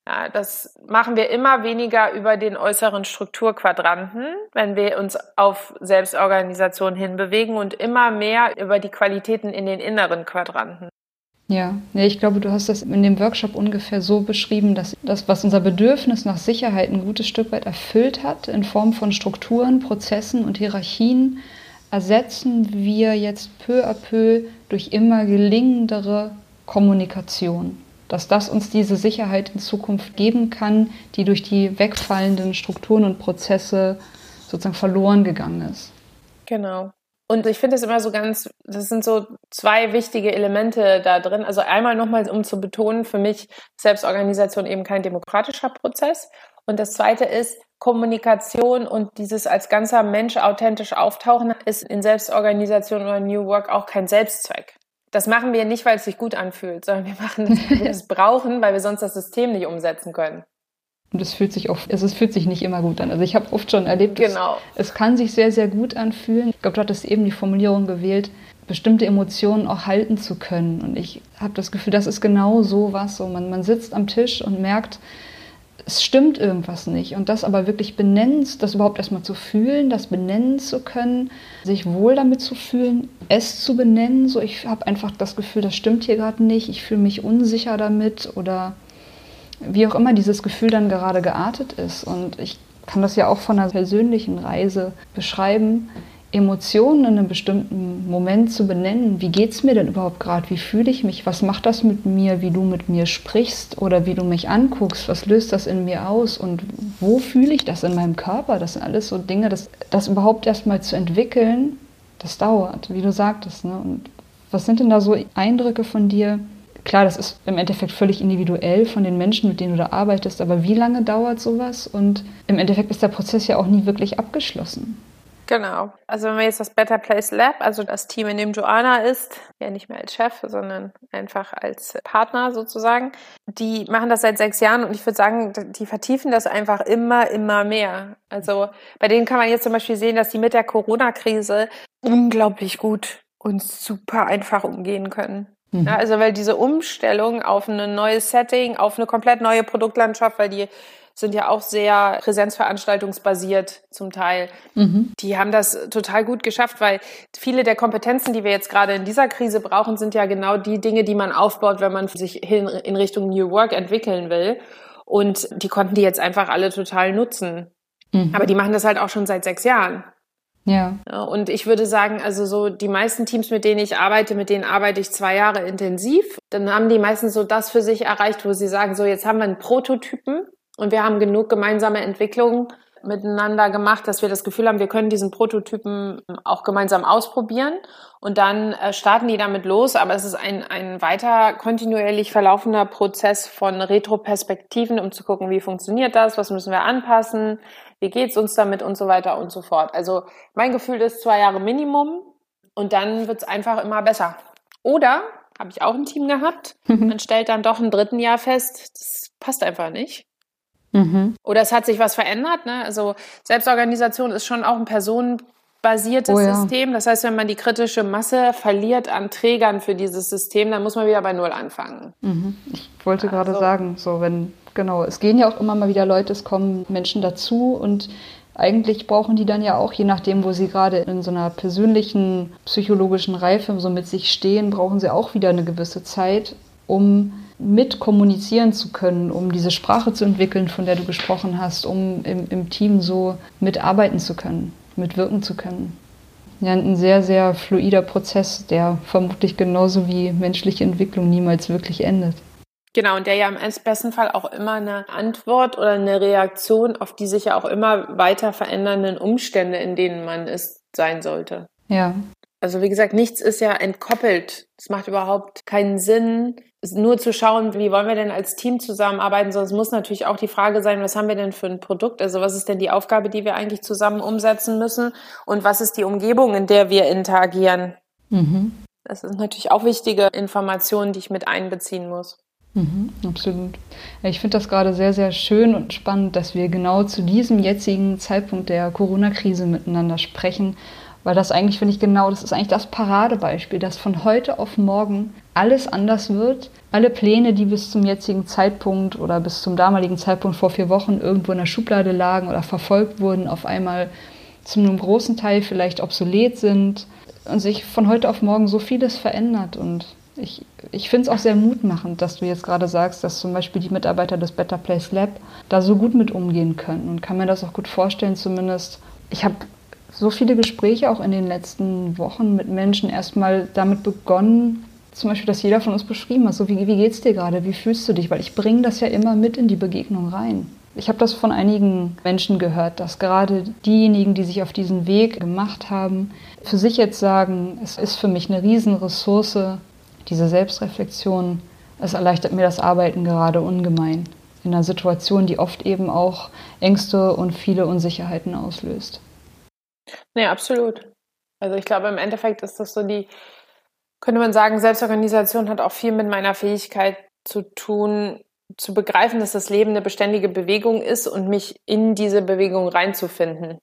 Ja, das machen wir immer weniger über den äußeren Strukturquadranten, wenn wir uns auf Selbstorganisation hinbewegen und immer mehr über die Qualitäten in den inneren Quadranten. Ja, ich glaube, du hast das in dem Workshop ungefähr so beschrieben, dass das, was unser Bedürfnis nach Sicherheit ein gutes Stück weit erfüllt hat, in Form von Strukturen, Prozessen und Hierarchien, ersetzen wir jetzt peu à peu durch immer gelingendere Kommunikation. Dass das uns diese Sicherheit in Zukunft geben kann, die durch die wegfallenden Strukturen und Prozesse sozusagen verloren gegangen ist. Genau. Und ich finde es immer so ganz, das sind so zwei wichtige Elemente da drin. Also einmal nochmal, um zu betonen, für mich Selbstorganisation eben kein demokratischer Prozess. Und das zweite ist, Kommunikation und dieses als ganzer Mensch authentisch auftauchen ist in Selbstorganisation oder New Work auch kein Selbstzweck. Das machen wir nicht, weil es sich gut anfühlt, sondern wir machen das, weil wir es brauchen, weil wir sonst das System nicht umsetzen können. Und es fühlt sich oft, es fühlt sich nicht immer gut an. Also ich habe oft schon erlebt, genau. es, es kann sich sehr, sehr gut anfühlen. Ich glaube, du hattest eben die Formulierung gewählt, bestimmte Emotionen auch halten zu können. Und ich habe das Gefühl, das ist genau so was. So man, man sitzt am Tisch und merkt, es stimmt irgendwas nicht. Und das aber wirklich benennen, das überhaupt erstmal zu fühlen, das benennen zu können, sich wohl damit zu fühlen, es zu benennen. So, ich habe einfach das Gefühl, das stimmt hier gerade nicht, ich fühle mich unsicher damit oder wie auch immer dieses Gefühl dann gerade geartet ist. Und ich kann das ja auch von einer persönlichen Reise beschreiben, Emotionen in einem bestimmten Moment zu benennen. Wie geht es mir denn überhaupt gerade? Wie fühle ich mich? Was macht das mit mir, wie du mit mir sprichst oder wie du mich anguckst? Was löst das in mir aus? Und wo fühle ich das in meinem Körper? Das sind alles so Dinge, das, das überhaupt erstmal zu entwickeln, das dauert, wie du sagtest. Ne? Und was sind denn da so Eindrücke von dir, Klar, das ist im Endeffekt völlig individuell von den Menschen, mit denen du da arbeitest, aber wie lange dauert sowas? Und im Endeffekt ist der Prozess ja auch nie wirklich abgeschlossen. Genau. Also wenn wir jetzt das Better Place Lab, also das Team, in dem Joanna ist, ja nicht mehr als Chef, sondern einfach als Partner sozusagen, die machen das seit sechs Jahren und ich würde sagen, die vertiefen das einfach immer, immer mehr. Also bei denen kann man jetzt zum Beispiel sehen, dass die mit der Corona-Krise unglaublich gut und super einfach umgehen können. Mhm. Ja, also weil diese Umstellung auf ein neues Setting, auf eine komplett neue Produktlandschaft, weil die sind ja auch sehr präsenzveranstaltungsbasiert zum Teil. Mhm. Die haben das total gut geschafft, weil viele der Kompetenzen, die wir jetzt gerade in dieser Krise brauchen, sind ja genau die Dinge, die man aufbaut, wenn man sich hin in Richtung New Work entwickeln will. Und die konnten die jetzt einfach alle total nutzen. Mhm. Aber die machen das halt auch schon seit sechs Jahren. Ja. Und ich würde sagen, also so die meisten Teams, mit denen ich arbeite, mit denen arbeite ich zwei Jahre intensiv. Dann haben die meistens so das für sich erreicht, wo sie sagen, so jetzt haben wir einen Prototypen und wir haben genug gemeinsame Entwicklungen miteinander gemacht, dass wir das Gefühl haben, wir können diesen Prototypen auch gemeinsam ausprobieren. Und dann äh, starten die damit los. Aber es ist ein, ein weiter kontinuierlich verlaufender Prozess von Retroperspektiven, um zu gucken, wie funktioniert das, was müssen wir anpassen, wie geht's uns damit und so weiter und so fort. Also mein Gefühl ist zwei Jahre Minimum und dann wird's einfach immer besser. Oder, habe ich auch ein Team gehabt, man stellt dann doch im dritten Jahr fest, das passt einfach nicht. Mhm. Oder es hat sich was verändert. Ne? Also Selbstorganisation ist schon auch ein personenbasiertes oh ja. System. Das heißt, wenn man die kritische Masse verliert an Trägern für dieses System, dann muss man wieder bei Null anfangen. Mhm. Ich wollte also. gerade sagen, so wenn Genau, es gehen ja auch immer mal wieder Leute, es kommen Menschen dazu und eigentlich brauchen die dann ja auch, je nachdem, wo sie gerade in so einer persönlichen psychologischen Reife so mit sich stehen, brauchen sie auch wieder eine gewisse Zeit, um mit kommunizieren zu können, um diese Sprache zu entwickeln, von der du gesprochen hast, um im, im Team so mitarbeiten zu können, mitwirken zu können. Ja, ein sehr, sehr fluider Prozess, der vermutlich genauso wie menschliche Entwicklung niemals wirklich endet. Genau, und der ja im besten Fall auch immer eine Antwort oder eine Reaktion auf die sich ja auch immer weiter verändernden Umstände, in denen man ist, sein sollte. Ja. Also wie gesagt, nichts ist ja entkoppelt. Es macht überhaupt keinen Sinn, nur zu schauen, wie wollen wir denn als Team zusammenarbeiten, sondern es muss natürlich auch die Frage sein, was haben wir denn für ein Produkt? Also was ist denn die Aufgabe, die wir eigentlich zusammen umsetzen müssen? Und was ist die Umgebung, in der wir interagieren? Mhm. Das sind natürlich auch wichtige Informationen, die ich mit einbeziehen muss. Mhm, absolut. Ich finde das gerade sehr, sehr schön und spannend, dass wir genau zu diesem jetzigen Zeitpunkt der Corona-Krise miteinander sprechen, weil das eigentlich, finde ich, genau, das ist eigentlich das Paradebeispiel, dass von heute auf morgen alles anders wird. Alle Pläne, die bis zum jetzigen Zeitpunkt oder bis zum damaligen Zeitpunkt vor vier Wochen irgendwo in der Schublade lagen oder verfolgt wurden, auf einmal zu einem großen Teil vielleicht obsolet sind und sich von heute auf morgen so vieles verändert und Ich, ich finde es auch sehr mutmachend, dass du jetzt gerade sagst, dass zum Beispiel die Mitarbeiter des Better Place Lab da so gut mit umgehen können und kann mir das auch gut vorstellen, zumindest. Ich habe so viele Gespräche auch in den letzten Wochen mit Menschen erstmal damit begonnen, zum Beispiel, dass jeder von uns beschrieben hat, so wie, wie geht's dir gerade, wie fühlst du dich, weil ich bringe das ja immer mit in die Begegnung rein. Ich habe das von einigen Menschen gehört, dass gerade diejenigen, die sich auf diesen Weg gemacht haben, für sich jetzt sagen, es ist für mich eine Riesenressource, diese Selbstreflexion, es erleichtert mir das Arbeiten gerade ungemein. In einer Situation, die oft eben auch Ängste und viele Unsicherheiten auslöst. Nee, absolut. Also ich glaube, im Endeffekt ist das so die, könnte man sagen, Selbstorganisation hat auch viel mit meiner Fähigkeit zu tun, zu begreifen, dass das Leben eine beständige Bewegung ist und mich in diese Bewegung reinzufinden.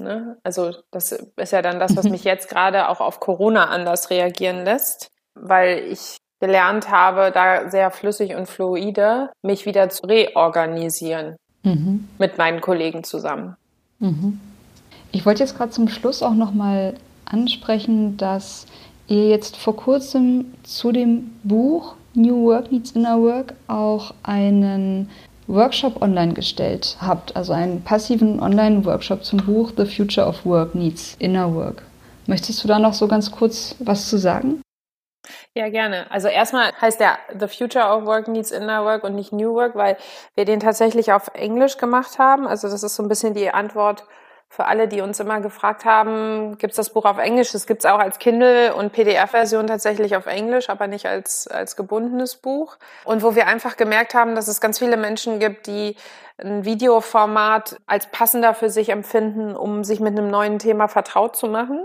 Ne? Also das ist ja dann das, was mich jetzt gerade auch auf Corona anders reagieren lässt, weil ich gelernt habe, da sehr flüssig und fluide mich wieder zu reorganisieren mhm. mit meinen Kollegen zusammen. Mhm. Ich wollte jetzt gerade zum Schluss auch noch mal ansprechen, dass ihr jetzt vor kurzem zu dem Buch New Work Needs Inner Work auch einen Workshop online gestellt habt, also einen passiven Online-Workshop zum Buch The Future of Work Needs Inner Work. Möchtest du da noch so ganz kurz was zu sagen? Ja, gerne. Also erstmal heißt der The Future of Work Needs Inner Work und nicht New Work, weil wir den tatsächlich auf Englisch gemacht haben. Also das ist so ein bisschen die Antwort für alle, die uns immer gefragt haben, gibt es das Buch auf Englisch? Es auch als Kindle und PDF-Version tatsächlich auf Englisch, aber nicht als, als gebundenes Buch. Und wo wir einfach gemerkt haben, dass es ganz viele Menschen gibt, die ein Videoformat als passender für sich empfinden, um sich mit einem neuen Thema vertraut zu machen.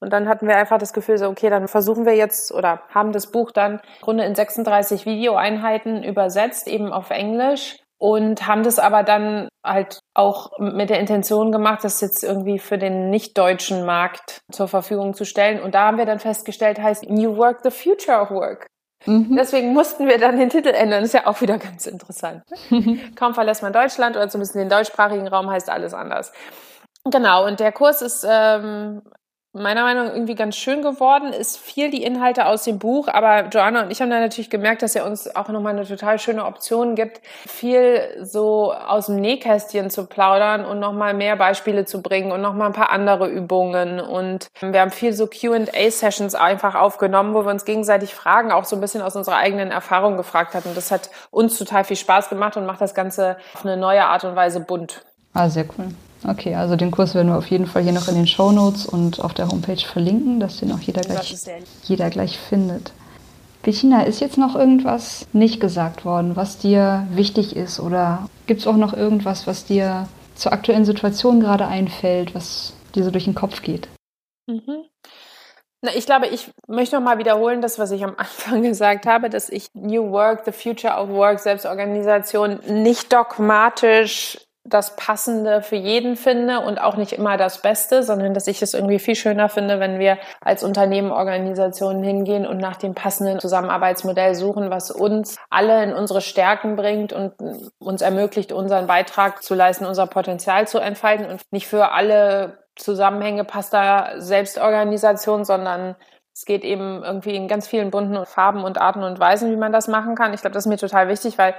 Und dann hatten wir einfach das Gefühl, so, okay, dann versuchen wir jetzt oder haben das Buch dann im Grunde in 36 Videoeinheiten übersetzt, eben auf Englisch und haben das aber dann halt auch mit der Intention gemacht, das jetzt irgendwie für den nicht-deutschen Markt zur Verfügung zu stellen. Und da haben wir dann festgestellt, heißt New Work, the Future of Work. Mhm. Deswegen mussten wir dann den Titel ändern. Das ist ja auch wieder ganz interessant. Kaum verlässt man Deutschland oder zumindest den deutschsprachigen Raum heißt alles anders. Genau, und der Kurs ist ähm, meiner Meinung nach irgendwie ganz schön geworden, ist viel die Inhalte aus dem Buch, aber Joanna und ich haben dann natürlich gemerkt, dass er uns auch nochmal eine total schöne Option gibt, viel so aus dem Nähkästchen zu plaudern und nochmal mehr Beispiele zu bringen und nochmal ein paar andere Übungen und wir haben viel so Q&A-Sessions einfach aufgenommen, wo wir uns gegenseitig Fragen auch so ein bisschen aus unserer eigenen Erfahrung gefragt hatten. Das hat uns total viel Spaß gemacht und macht das Ganze auf eine neue Art und Weise bunt. Ah, sehr cool. Okay, also den Kurs werden wir auf jeden Fall hier noch in den Show Notes und auf der Homepage verlinken, dass den auch jeder gleich, jeder gleich findet. Bettina, ist jetzt noch irgendwas nicht gesagt worden, was dir wichtig ist? Oder gibt es auch noch irgendwas, was dir zur aktuellen Situation gerade einfällt, was dir so durch den Kopf geht? Mhm. Na, ich glaube, ich möchte noch mal wiederholen, das, was ich am Anfang gesagt habe, dass ich New Work, the Future of Work, Selbstorganisation nicht dogmatisch das Passende für jeden finde und auch nicht immer das Beste, sondern dass ich es irgendwie viel schöner finde, wenn wir als Unternehmen, Organisationen hingehen und nach dem passenden Zusammenarbeitsmodell suchen, was uns alle in unsere Stärken bringt und uns ermöglicht, unseren Beitrag zu leisten, unser Potenzial zu entfalten und nicht für alle Zusammenhänge passt da Selbstorganisation, sondern es geht eben irgendwie in ganz vielen bunten Farben und Arten und Weisen, wie man das machen kann. Ich glaube, das ist mir total wichtig, weil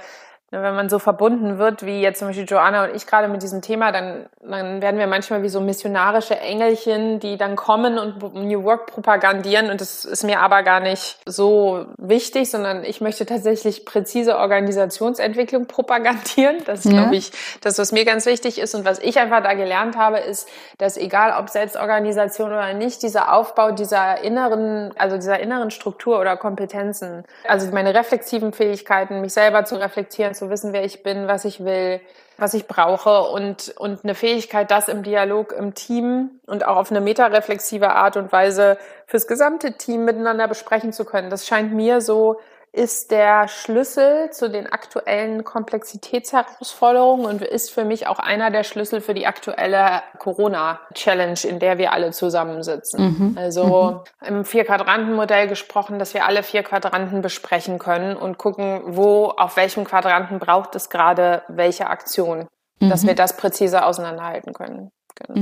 wenn man so verbunden wird, wie jetzt zum Beispiel Joanna und ich gerade mit diesem Thema, dann, dann werden wir manchmal wie so missionarische Engelchen, die dann kommen und New Work propagandieren. Und das ist mir aber gar nicht so wichtig, sondern ich möchte tatsächlich präzise Organisationsentwicklung propagandieren. Das ist, ja. glaube ich, das, was mir ganz wichtig ist. Und was ich einfach da gelernt habe, ist, dass egal ob Selbstorganisation oder nicht, dieser Aufbau dieser inneren, also dieser inneren Struktur oder Kompetenzen, also meine reflexiven Fähigkeiten, mich selber zu reflektieren, zu wissen, wer ich bin, was ich will, was ich brauche und, und eine Fähigkeit, das im Dialog im Team und auch auf eine metareflexive Art und Weise fürs gesamte Team miteinander besprechen zu können. Das scheint mir so ist der Schlüssel zu den aktuellen Komplexitätsherausforderungen und ist für mich auch einer der Schlüssel für die aktuelle Corona-Challenge, in der wir alle zusammensitzen. Mhm. Also mhm. im Vier-Quadranten-Modell gesprochen, dass wir alle vier Quadranten besprechen können und gucken, wo, auf welchem Quadranten braucht es gerade welche Aktion, mhm. dass wir das präziser auseinanderhalten können. Genau.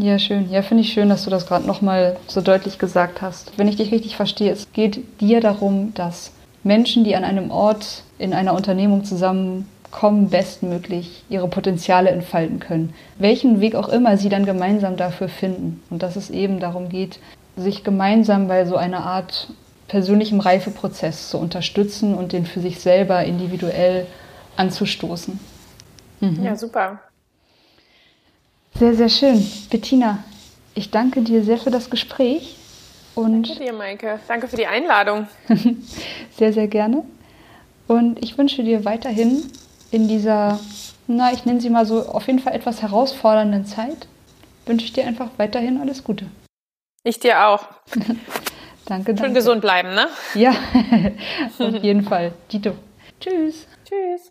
Ja, schön. Ja, finde ich schön, dass du das gerade nochmal so deutlich gesagt hast. Wenn ich dich richtig verstehe, es geht dir darum, dass Menschen, die an einem Ort in einer Unternehmung zusammenkommen, bestmöglich ihre Potenziale entfalten können. Welchen Weg auch immer sie dann gemeinsam dafür finden. Und dass es eben darum geht, sich gemeinsam bei so einer Art persönlichem Reifeprozess zu unterstützen und den für sich selber individuell anzustoßen. Mhm. Ja, super. Sehr, sehr schön. Bettina, ich danke dir sehr für das Gespräch. Und danke dir, Maike. Danke für die Einladung. sehr, sehr gerne. Und ich wünsche dir weiterhin in dieser, na, ich nenne sie mal so, auf jeden Fall etwas herausfordernden Zeit, wünsche ich dir einfach weiterhin alles Gute. Ich dir auch. danke, danke. Schön gesund bleiben, ne? Ja, auf jeden Fall. Dito. Tschüss. Tschüss.